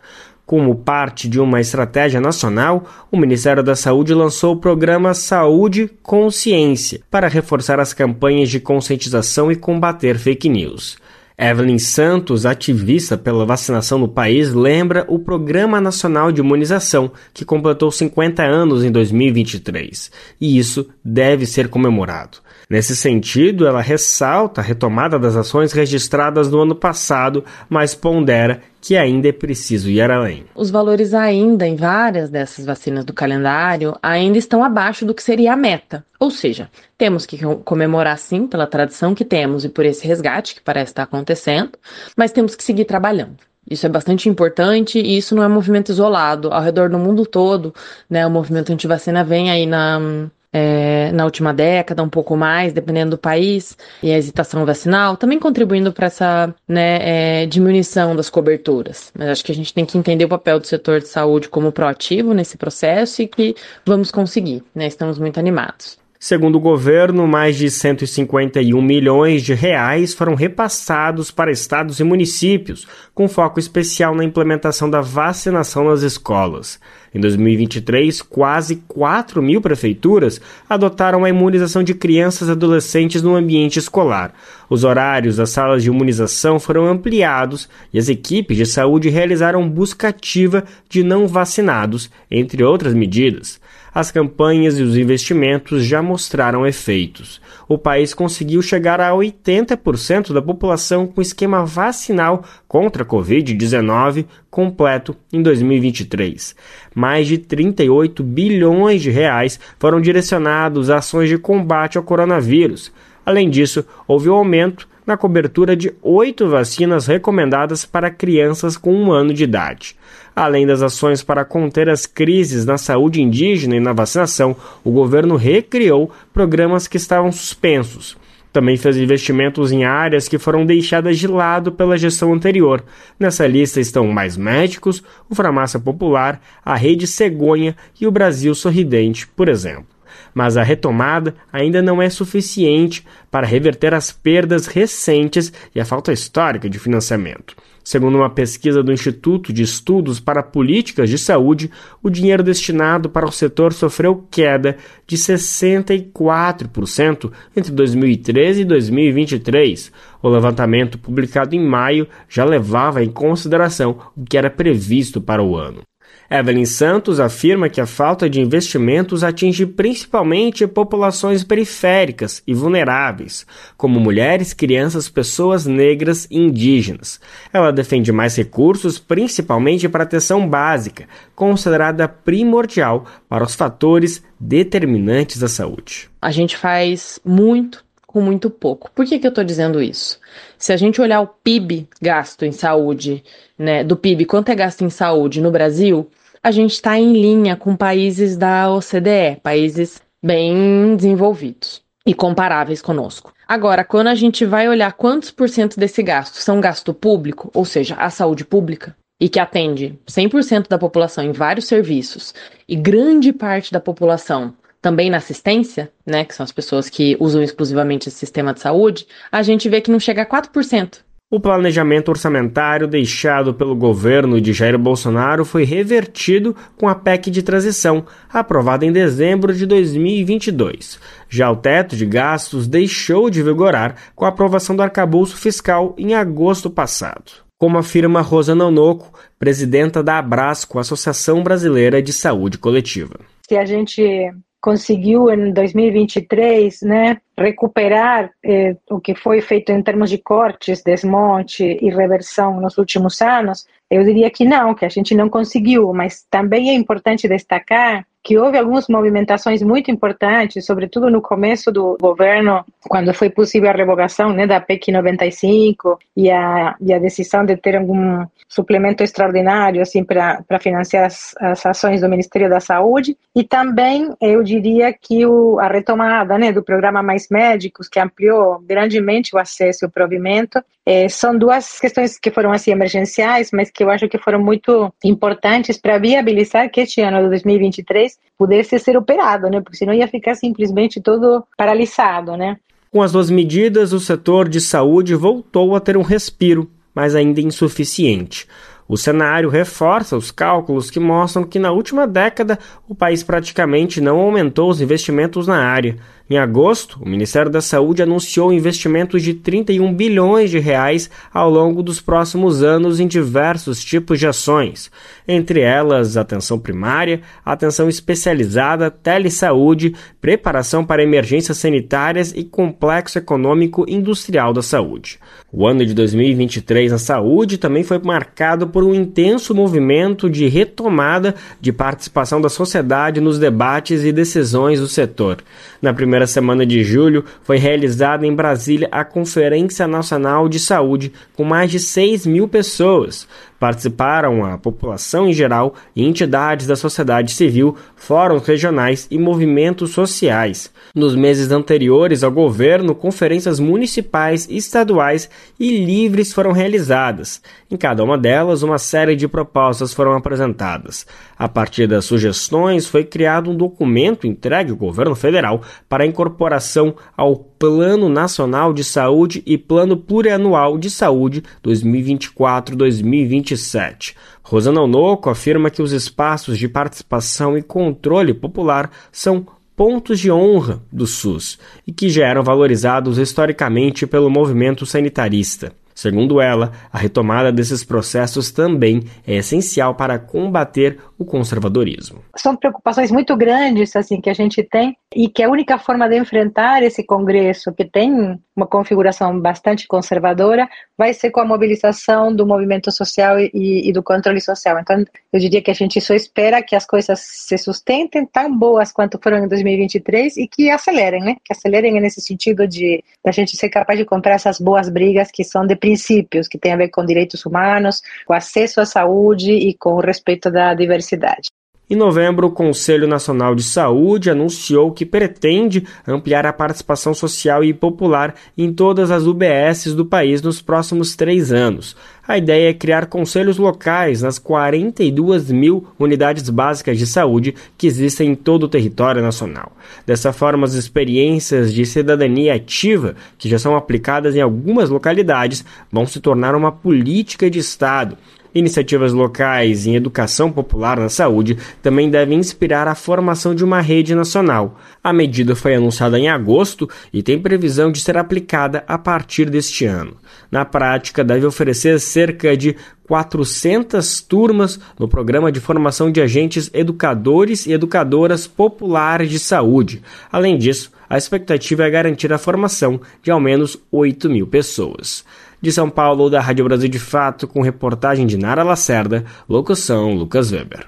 Como parte de uma estratégia nacional, o Ministério da Saúde lançou o programa Saúde Consciência para reforçar as campanhas de conscientização e combater fake news. Evelyn Santos, ativista pela vacinação no país, lembra o Programa Nacional de Imunização, que completou 50 anos em 2023, e isso deve ser comemorado. Nesse sentido, ela ressalta a retomada das ações registradas no ano passado, mas pondera que ainda é preciso ir além. Os valores ainda em várias dessas vacinas do calendário ainda estão abaixo do que seria a meta. Ou seja, temos que comemorar sim pela tradição que temos e por esse resgate que parece estar acontecendo, mas temos que seguir trabalhando. Isso é bastante importante e isso não é um movimento isolado. Ao redor do mundo todo, né, o movimento anti-vacina vem aí na, é, na última década, um pouco mais, dependendo do país, e a hesitação vacinal, também contribuindo para essa né, é, diminuição das coberturas. Mas acho que a gente tem que entender o papel do setor de saúde como proativo nesse processo e que vamos conseguir, né? Estamos muito animados. Segundo o governo, mais de 151 milhões de reais foram repassados para estados e municípios, com foco especial na implementação da vacinação nas escolas. Em 2023, quase 4 mil prefeituras adotaram a imunização de crianças e adolescentes no ambiente escolar. Os horários das salas de imunização foram ampliados e as equipes de saúde realizaram busca ativa de não vacinados, entre outras medidas as campanhas e os investimentos já mostraram efeitos. O país conseguiu chegar a 80% da população com esquema vacinal contra a Covid-19 completo em 2023. Mais de 38 bilhões de reais foram direcionados a ações de combate ao coronavírus. Além disso, houve um aumento na cobertura de oito vacinas recomendadas para crianças com um ano de idade. Além das ações para conter as crises na saúde indígena e na vacinação, o governo recriou programas que estavam suspensos. Também fez investimentos em áreas que foram deixadas de lado pela gestão anterior. Nessa lista estão Mais Médicos, o Farmácia Popular, a Rede Cegonha e o Brasil Sorridente, por exemplo mas a retomada ainda não é suficiente para reverter as perdas recentes e a falta histórica de financiamento. Segundo uma pesquisa do Instituto de Estudos para Políticas de Saúde, o dinheiro destinado para o setor sofreu queda de 64% entre 2013 e 2023. O levantamento publicado em maio já levava em consideração o que era previsto para o ano. Evelyn Santos afirma que a falta de investimentos atinge principalmente populações periféricas e vulneráveis, como mulheres, crianças, pessoas negras e indígenas. Ela defende mais recursos, principalmente para atenção básica, considerada primordial para os fatores determinantes da saúde. A gente faz muito com muito pouco. Por que, que eu estou dizendo isso? Se a gente olhar o PIB gasto em saúde, né, do PIB, quanto é gasto em saúde no Brasil, a gente está em linha com países da OCDE, países bem desenvolvidos e comparáveis conosco. Agora, quando a gente vai olhar quantos por cento desse gasto são gasto público, ou seja, a saúde pública, e que atende 100% da população em vários serviços, e grande parte da população também na assistência, né, que são as pessoas que usam exclusivamente esse sistema de saúde, a gente vê que não chega a 4%. O planejamento orçamentário deixado pelo governo de Jair Bolsonaro foi revertido com a PEC de transição, aprovada em dezembro de 2022. Já o teto de gastos deixou de vigorar com a aprovação do arcabouço fiscal em agosto passado. Como afirma Rosa Nonoco, presidenta da Abrasco, Associação Brasileira de Saúde Coletiva. Se a gente conseguiu em 2023, né, recuperar eh, o que foi feito em termos de cortes, desmonte e reversão nos últimos anos, eu diria que não, que a gente não conseguiu, mas também é importante destacar que houve algumas movimentações muito importantes, sobretudo no começo do governo, quando foi possível a revogação né, da PEC 95 e a, e a decisão de ter algum suplemento extraordinário assim para financiar as, as, ações do Ministério da Saúde. E também eu diria que o, a retomada né, do programa Mais Médicos, que ampliou grandemente o acesso e o provimento, é, são duas questões que foram assim emergenciais, mas que eu acho que foram muito importantes para viabilizar que este ano de 2023 pudesse ser operado, né? Porque senão ia ficar simplesmente todo paralisado, né? Com as duas medidas, o setor de saúde voltou a ter um respiro, mas ainda insuficiente. O cenário reforça os cálculos que mostram que na última década o país praticamente não aumentou os investimentos na área. Em agosto, o Ministério da Saúde anunciou investimentos de 31 bilhões de reais ao longo dos próximos anos em diversos tipos de ações, entre elas atenção primária, atenção especializada, telesaúde, preparação para emergências sanitárias e complexo econômico industrial da saúde. O ano de 2023 na saúde também foi marcado por um intenso movimento de retomada de participação da sociedade nos debates e decisões do setor. Na primeira semana de julho, foi realizada em Brasília a Conferência Nacional de Saúde, com mais de 6 mil pessoas. Participaram a população em geral e entidades da sociedade civil, fóruns regionais e movimentos sociais. Nos meses anteriores ao governo, conferências municipais, estaduais e livres foram realizadas. Em cada uma delas, uma série de propostas foram apresentadas. A partir das sugestões, foi criado um documento entregue ao governo federal para incorporação ao Plano Nacional de Saúde e Plano Plurianual de Saúde 2024-2027. Rosana Onoco afirma que os espaços de participação e controle popular são pontos de honra do SUS e que já eram valorizados historicamente pelo movimento sanitarista. Segundo ela, a retomada desses processos também é essencial para combater o conservadorismo. São preocupações muito grandes assim que a gente tem e que a única forma de enfrentar esse congresso, que tem uma configuração bastante conservadora, vai ser com a mobilização do movimento social e, e do controle social. Então, eu diria que a gente só espera que as coisas se sustentem tão boas quanto foram em 2023 e que acelerem, né? Que acelerem nesse sentido de a gente ser capaz de comprar essas boas brigas que são de princípios que têm a ver com direitos humanos, com acesso à saúde e com o respeito da diversidade. Em novembro, o Conselho Nacional de Saúde anunciou que pretende ampliar a participação social e popular em todas as UBSs do país nos próximos três anos. A ideia é criar conselhos locais nas 42 mil unidades básicas de saúde que existem em todo o território nacional. Dessa forma, as experiências de cidadania ativa, que já são aplicadas em algumas localidades, vão se tornar uma política de Estado. Iniciativas locais em educação popular na saúde também devem inspirar a formação de uma rede nacional. A medida foi anunciada em agosto e tem previsão de ser aplicada a partir deste ano. Na prática, deve oferecer cerca de 400 turmas no programa de formação de agentes educadores e educadoras populares de saúde. Além disso, a expectativa é garantir a formação de ao menos 8 mil pessoas. De São Paulo, da Rádio Brasil de Fato, com reportagem de Nara Lacerda, locução Lucas Weber.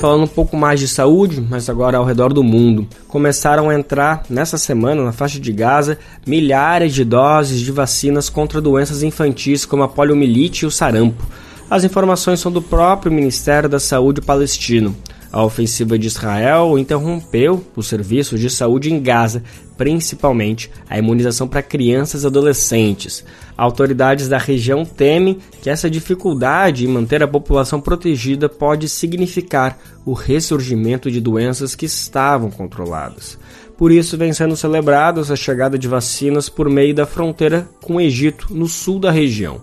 Falando um pouco mais de saúde, mas agora ao redor do mundo, começaram a entrar nessa semana na faixa de Gaza milhares de doses de vacinas contra doenças infantis como a poliomielite e o sarampo. As informações são do próprio Ministério da Saúde palestino. A ofensiva de Israel interrompeu os serviços de saúde em Gaza, principalmente a imunização para crianças e adolescentes. Autoridades da região temem que essa dificuldade em manter a população protegida pode significar o ressurgimento de doenças que estavam controladas. Por isso, vem sendo celebradas a chegada de vacinas por meio da fronteira com o Egito, no sul da região.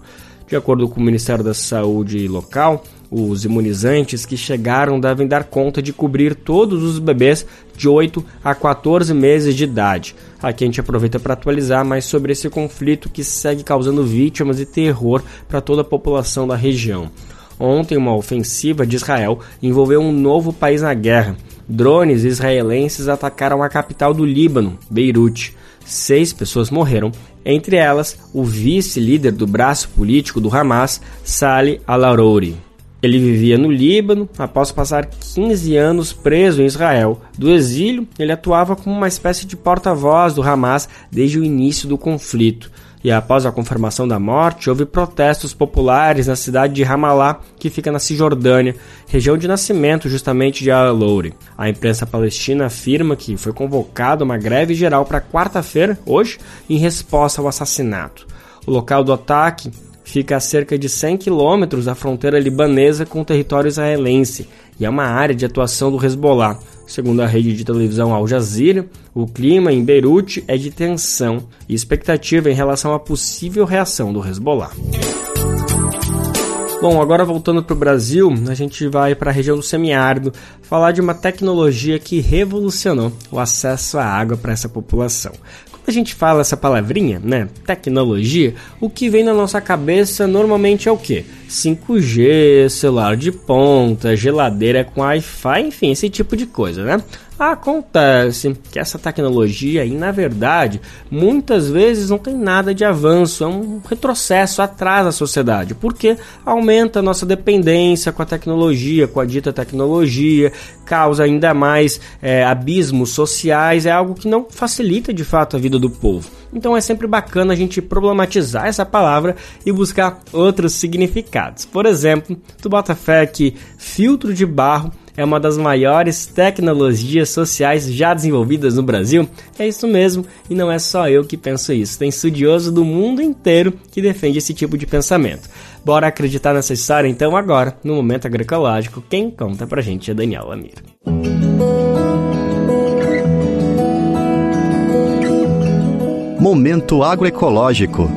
De acordo com o Ministério da Saúde local, os imunizantes que chegaram devem dar conta de cobrir todos os bebês de 8 a 14 meses de idade. Aqui a gente aproveita para atualizar mais sobre esse conflito que segue causando vítimas e terror para toda a população da região. Ontem, uma ofensiva de Israel envolveu um novo país na guerra. Drones israelenses atacaram a capital do Líbano, Beirute. Seis pessoas morreram, entre elas o vice-líder do braço político do Hamas, Salih al-Arouri. Ele vivia no Líbano após passar 15 anos preso em Israel. Do exílio, ele atuava como uma espécie de porta-voz do Hamas desde o início do conflito. E após a confirmação da morte, houve protestos populares na cidade de Ramallah, que fica na Cisjordânia, região de nascimento justamente de Al-Louri. A imprensa palestina afirma que foi convocada uma greve geral para quarta-feira, hoje, em resposta ao assassinato. O local do ataque fica a cerca de 100 quilômetros da fronteira libanesa com o território israelense e é uma área de atuação do Hezbollah. Segundo a rede de televisão Al Jazeera, o clima em Beirute é de tensão e expectativa em relação à possível reação do Hezbollah. Bom, agora voltando para o Brasil, a gente vai para a região do semiárido falar de uma tecnologia que revolucionou o acesso à água para essa população. A gente fala essa palavrinha, né, tecnologia, o que vem na nossa cabeça normalmente é o quê? 5G, celular de ponta, geladeira com Wi-Fi, enfim, esse tipo de coisa, né? Acontece que essa tecnologia aí, na verdade, muitas vezes não tem nada de avanço, é um retrocesso atrás da sociedade, porque aumenta a nossa dependência com a tecnologia, com a dita tecnologia, causa ainda mais é, abismos sociais, é algo que não facilita de fato a vida do povo. Então é sempre bacana a gente problematizar essa palavra e buscar outros significados. Por exemplo, tu bota fé que filtro de barro é uma das maiores tecnologias sociais já desenvolvidas no Brasil? É isso mesmo, e não é só eu que penso isso. Tem estudioso do mundo inteiro que defende esse tipo de pensamento. Bora acreditar nessa história então agora, no Momento Agroecológico. Quem conta pra gente é Daniel Lamir. Momento Agroecológico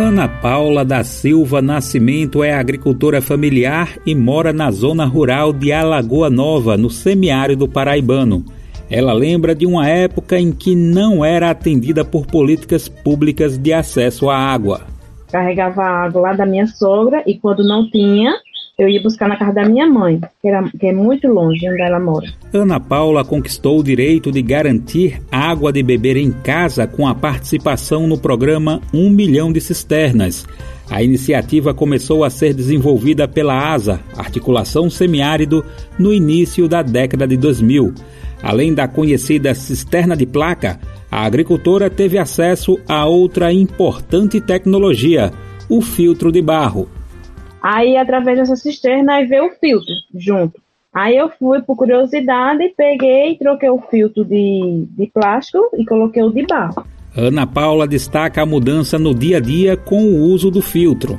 Ana Paula da Silva Nascimento é agricultora familiar e mora na zona rural de Alagoa Nova, no semiárido paraibano. Ela lembra de uma época em que não era atendida por políticas públicas de acesso à água. Carregava água lá da minha sogra e quando não tinha, eu ia buscar na casa da minha mãe, que, era, que é muito longe onde ela mora. Ana Paula conquistou o direito de garantir água de beber em casa com a participação no programa 1 milhão de cisternas. A iniciativa começou a ser desenvolvida pela ASA, Articulação Semiárido, no início da década de 2000. Além da conhecida cisterna de placa, a agricultora teve acesso a outra importante tecnologia, o filtro de barro. Aí, através dessa cisterna, aí veio o filtro junto. Aí eu fui, por curiosidade, peguei troquei o filtro de, de plástico e coloquei o de barro. Ana Paula destaca a mudança no dia a dia com o uso do filtro.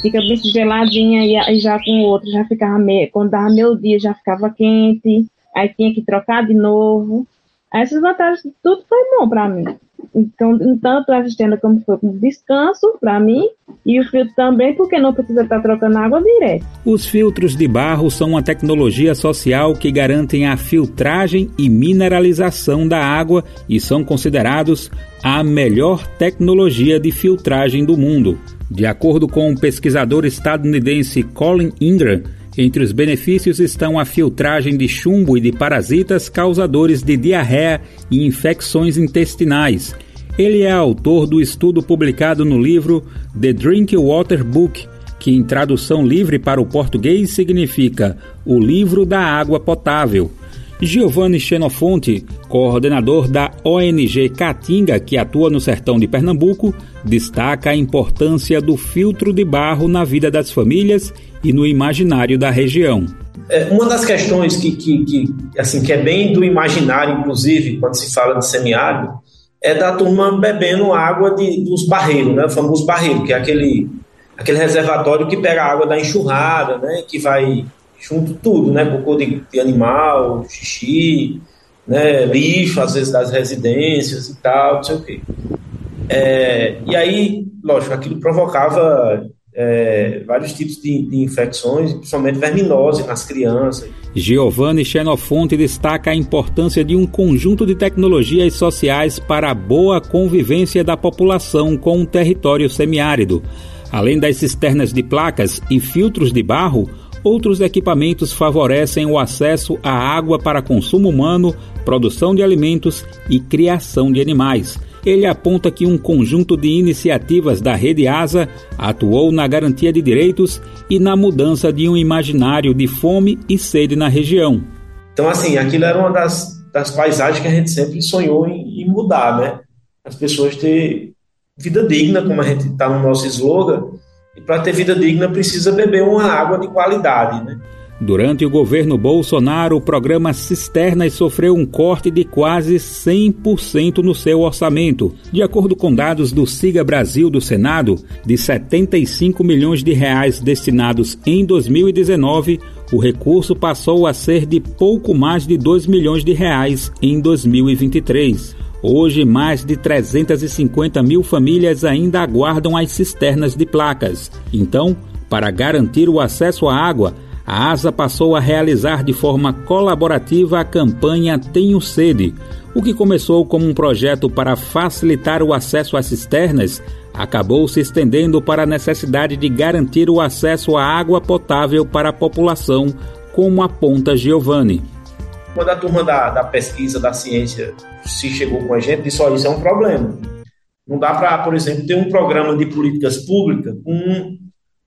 Fica bem geladinha e, já com o outro já ficava meio, quando dava meu dia já ficava quente, aí tinha que trocar de novo. Essas vantagens, tudo foi bom para mim. Então, tanto a como foi como descanso para mim e o filtro também, porque não precisa estar trocando água direto. Os filtros de barro são uma tecnologia social que garantem a filtragem e mineralização da água e são considerados a melhor tecnologia de filtragem do mundo. De acordo com o pesquisador estadunidense Colin Ingram, entre os benefícios estão a filtragem de chumbo e de parasitas causadores de diarreia e infecções intestinais. Ele é autor do estudo publicado no livro The Drink Water Book, que em tradução livre para o português significa O Livro da Água Potável. Giovanni Xenofonte, coordenador da ONG Caatinga, que atua no sertão de Pernambuco, destaca a importância do filtro de barro na vida das famílias e no imaginário da região. É, uma das questões que, que, que, assim, que é bem do imaginário, inclusive, quando se fala de semiárido, é da turma bebendo água de, dos barreiros, né? o famoso barreiro, que é aquele, aquele reservatório que pega a água da enxurrada, né? que vai junto tudo, né? cocô de, de animal, xixi, né? lixo, às vezes das residências e tal, não sei o quê. É, e aí, lógico, aquilo provocava é, vários tipos de, de, infecções, principalmente verminose nas crianças. Giovanni Xenofonte destaca a importância de um conjunto de tecnologias sociais para a boa convivência da população com o território semiárido. Além das cisternas de placas e filtros de barro, outros equipamentos favorecem o acesso à água para consumo humano, produção de alimentos e criação de animais ele aponta que um conjunto de iniciativas da Rede Asa atuou na garantia de direitos e na mudança de um imaginário de fome e sede na região. Então, assim, aquilo era uma das, das paisagens que a gente sempre sonhou em, em mudar, né? As pessoas ter vida digna, como a gente está no nosso slogan, e para ter vida digna precisa beber uma água de qualidade, né? Durante o governo Bolsonaro, o programa Cisternas sofreu um corte de quase 100% no seu orçamento. De acordo com dados do Siga Brasil do Senado, de 75 milhões de reais destinados em 2019, o recurso passou a ser de pouco mais de 2 milhões de reais em 2023. Hoje, mais de 350 mil famílias ainda aguardam as cisternas de placas. Então, para garantir o acesso à água, a ASA passou a realizar de forma colaborativa a campanha Tenho Sede, o que começou como um projeto para facilitar o acesso às cisternas. acabou se estendendo para a necessidade de garantir o acesso à água potável para a população, como aponta Giovanni. Quando a turma da, da pesquisa, da ciência, se chegou com a gente, disse: olha, isso é um problema. Não dá para, por exemplo, ter um programa de políticas públicas com,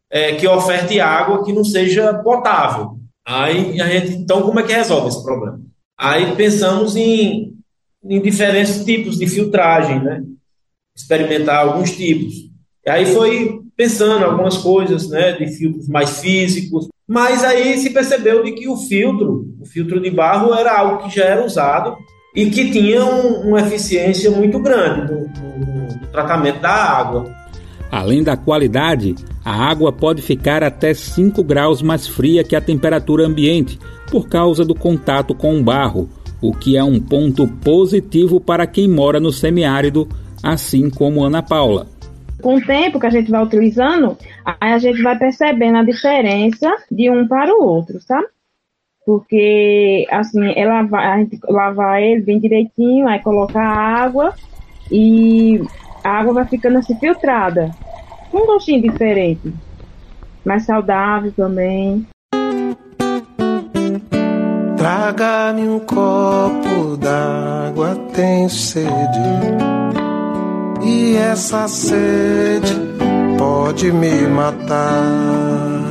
é, que oferte água que não seja potável. Aí a gente, então, como é que resolve esse problema? Aí pensamos em, em diferentes tipos de filtragem, né? Experimentar alguns tipos. E aí foi pensando algumas coisas, né, de filtros mais físicos, mas aí se percebeu de que o filtro, o filtro de barro era algo que já era usado e que tinha um, uma eficiência muito grande no, no, no tratamento da água. Além da qualidade, a água pode ficar até 5 graus mais fria que a temperatura ambiente por causa do contato com o barro, o que é um ponto positivo para quem mora no semiárido, assim como Ana Paula. Com o tempo que a gente vai utilizando, aí a gente vai percebendo a diferença de um para o outro, sabe? Porque, assim, ela vai, a gente lavar ele bem direitinho, aí coloca a água e a água vai ficando assim filtrada. Um gostinho diferente. Mais saudável também. Traga-me um copo d'água, tenho sede. E essa sede pode me matar.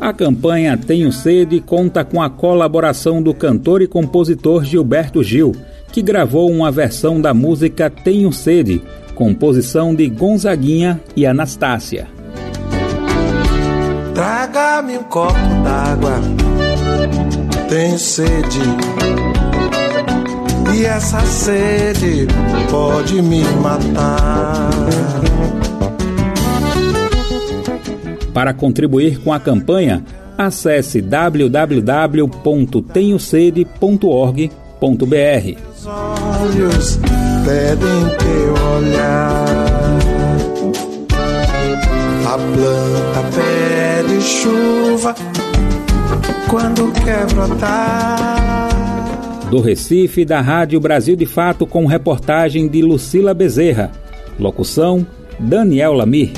A campanha Tenho Sede conta com a colaboração do cantor e compositor Gilberto Gil, que gravou uma versão da música Tenho Sede, composição de Gonzaguinha e Anastácia. Traga-me um copo d'água, tenho sede. E essa sede pode me matar. Para contribuir com a campanha, acesse www.tenhosede.org.br. Os olhos pedem teu olhar. A planta pede chuva quando quer brotar. Do Recife, da Rádio Brasil de Fato, com reportagem de Lucila Bezerra. Locução: Daniel Lamir.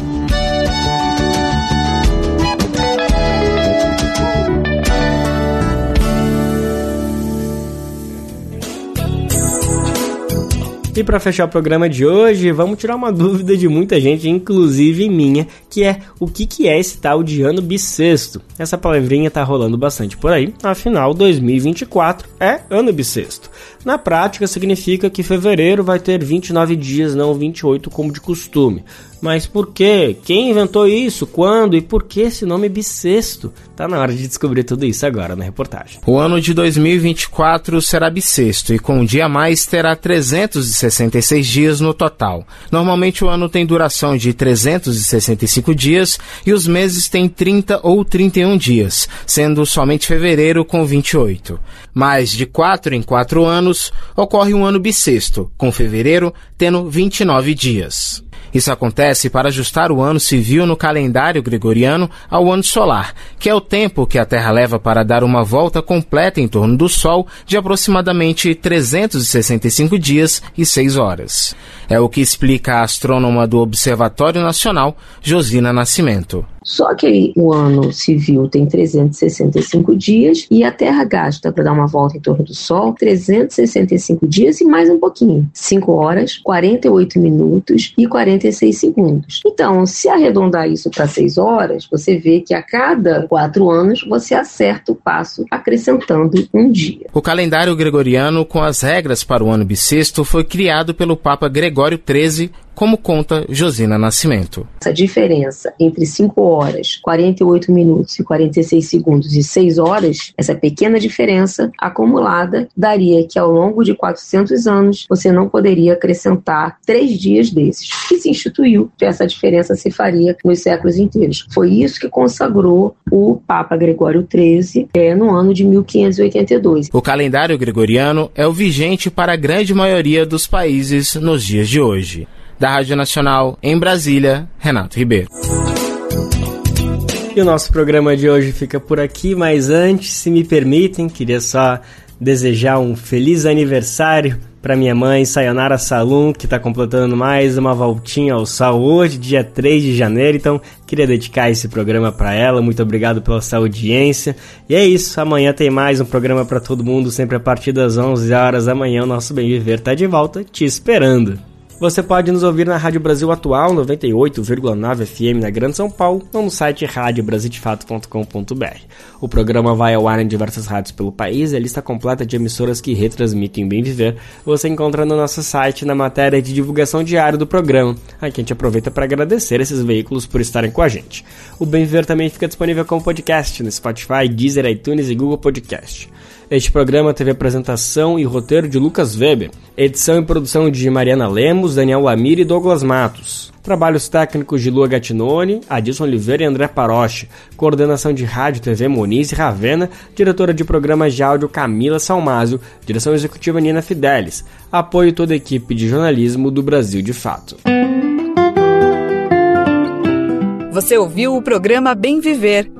E para fechar o programa de hoje, vamos tirar uma dúvida de muita gente, inclusive minha, que é o que, que é esse tal de ano bissexto? Essa palavrinha tá rolando bastante por aí, afinal 2024 é ano bissexto. Na prática significa que fevereiro vai ter 29 dias, não 28 como de costume. Mas por quê? Quem inventou isso? Quando e por que esse nome bissexto? Tá na hora de descobrir tudo isso agora na reportagem. O ano de 2024 será bissexto e com um dia a mais terá 366 dias no total. Normalmente o ano tem duração de 365 dias e os meses têm 30 ou 31 dias, sendo somente fevereiro com 28. Mas de 4 em 4 anos ocorre um ano bissexto, com fevereiro tendo 29 dias. Isso acontece para ajustar o ano civil no calendário gregoriano ao ano solar, que é o tempo que a Terra leva para dar uma volta completa em torno do Sol de aproximadamente 365 dias e 6 horas. É o que explica a astrônoma do Observatório Nacional, Josina Nascimento. Só que o ano civil tem 365 dias e a Terra gasta para dar uma volta em torno do Sol 365 dias e mais um pouquinho. 5 horas, 48 minutos e 46 segundos. Então, se arredondar isso para 6 horas, você vê que a cada 4 anos você acerta o passo acrescentando um dia. O calendário gregoriano com as regras para o ano bissexto foi criado pelo Papa Gregório XIII como conta Josina Nascimento. Essa diferença entre 5 horas, 48 minutos e 46 segundos e 6 horas, essa pequena diferença acumulada daria que ao longo de 400 anos você não poderia acrescentar três dias desses. E se instituiu que essa diferença se faria nos séculos inteiros. Foi isso que consagrou o Papa Gregório XIII é, no ano de 1582. O calendário gregoriano é o vigente para a grande maioria dos países nos dias de hoje da Rádio Nacional em Brasília, Renato Ribeiro. E o nosso programa de hoje fica por aqui, mas antes, se me permitem, queria só desejar um feliz aniversário para minha mãe, Sayonara Salum, que está completando mais uma voltinha ao sol hoje, dia 3 de janeiro. Então, queria dedicar esse programa para ela. Muito obrigado pela sua audiência. E é isso, amanhã tem mais um programa para todo mundo, sempre a partir das 11 horas da manhã. O nosso Bem Viver tá de volta, te esperando. Você pode nos ouvir na Rádio Brasil Atual 98,9 FM na Grande São Paulo ou no site radiobrasildefato.com.br. O programa vai ao ar em diversas rádios pelo país e a lista completa de emissoras que retransmitem Bem Viver você encontra no nosso site na matéria de divulgação diária do programa. Aqui a gente aproveita para agradecer esses veículos por estarem com a gente. O Bem Viver também fica disponível como podcast no Spotify, Deezer, iTunes e Google Podcast. Este programa teve apresentação e roteiro de Lucas Weber, edição e produção de Mariana Lemos, Daniel Lamir e Douglas Matos. Trabalhos técnicos de Lua Gattinone, Adilson Oliveira e André Paroche. Coordenação de Rádio TV Moniz e Ravena. Diretora de programas de áudio Camila Salmásio. Direção executiva Nina Fidelis. Apoio toda a equipe de jornalismo do Brasil de Fato. Você ouviu o programa Bem Viver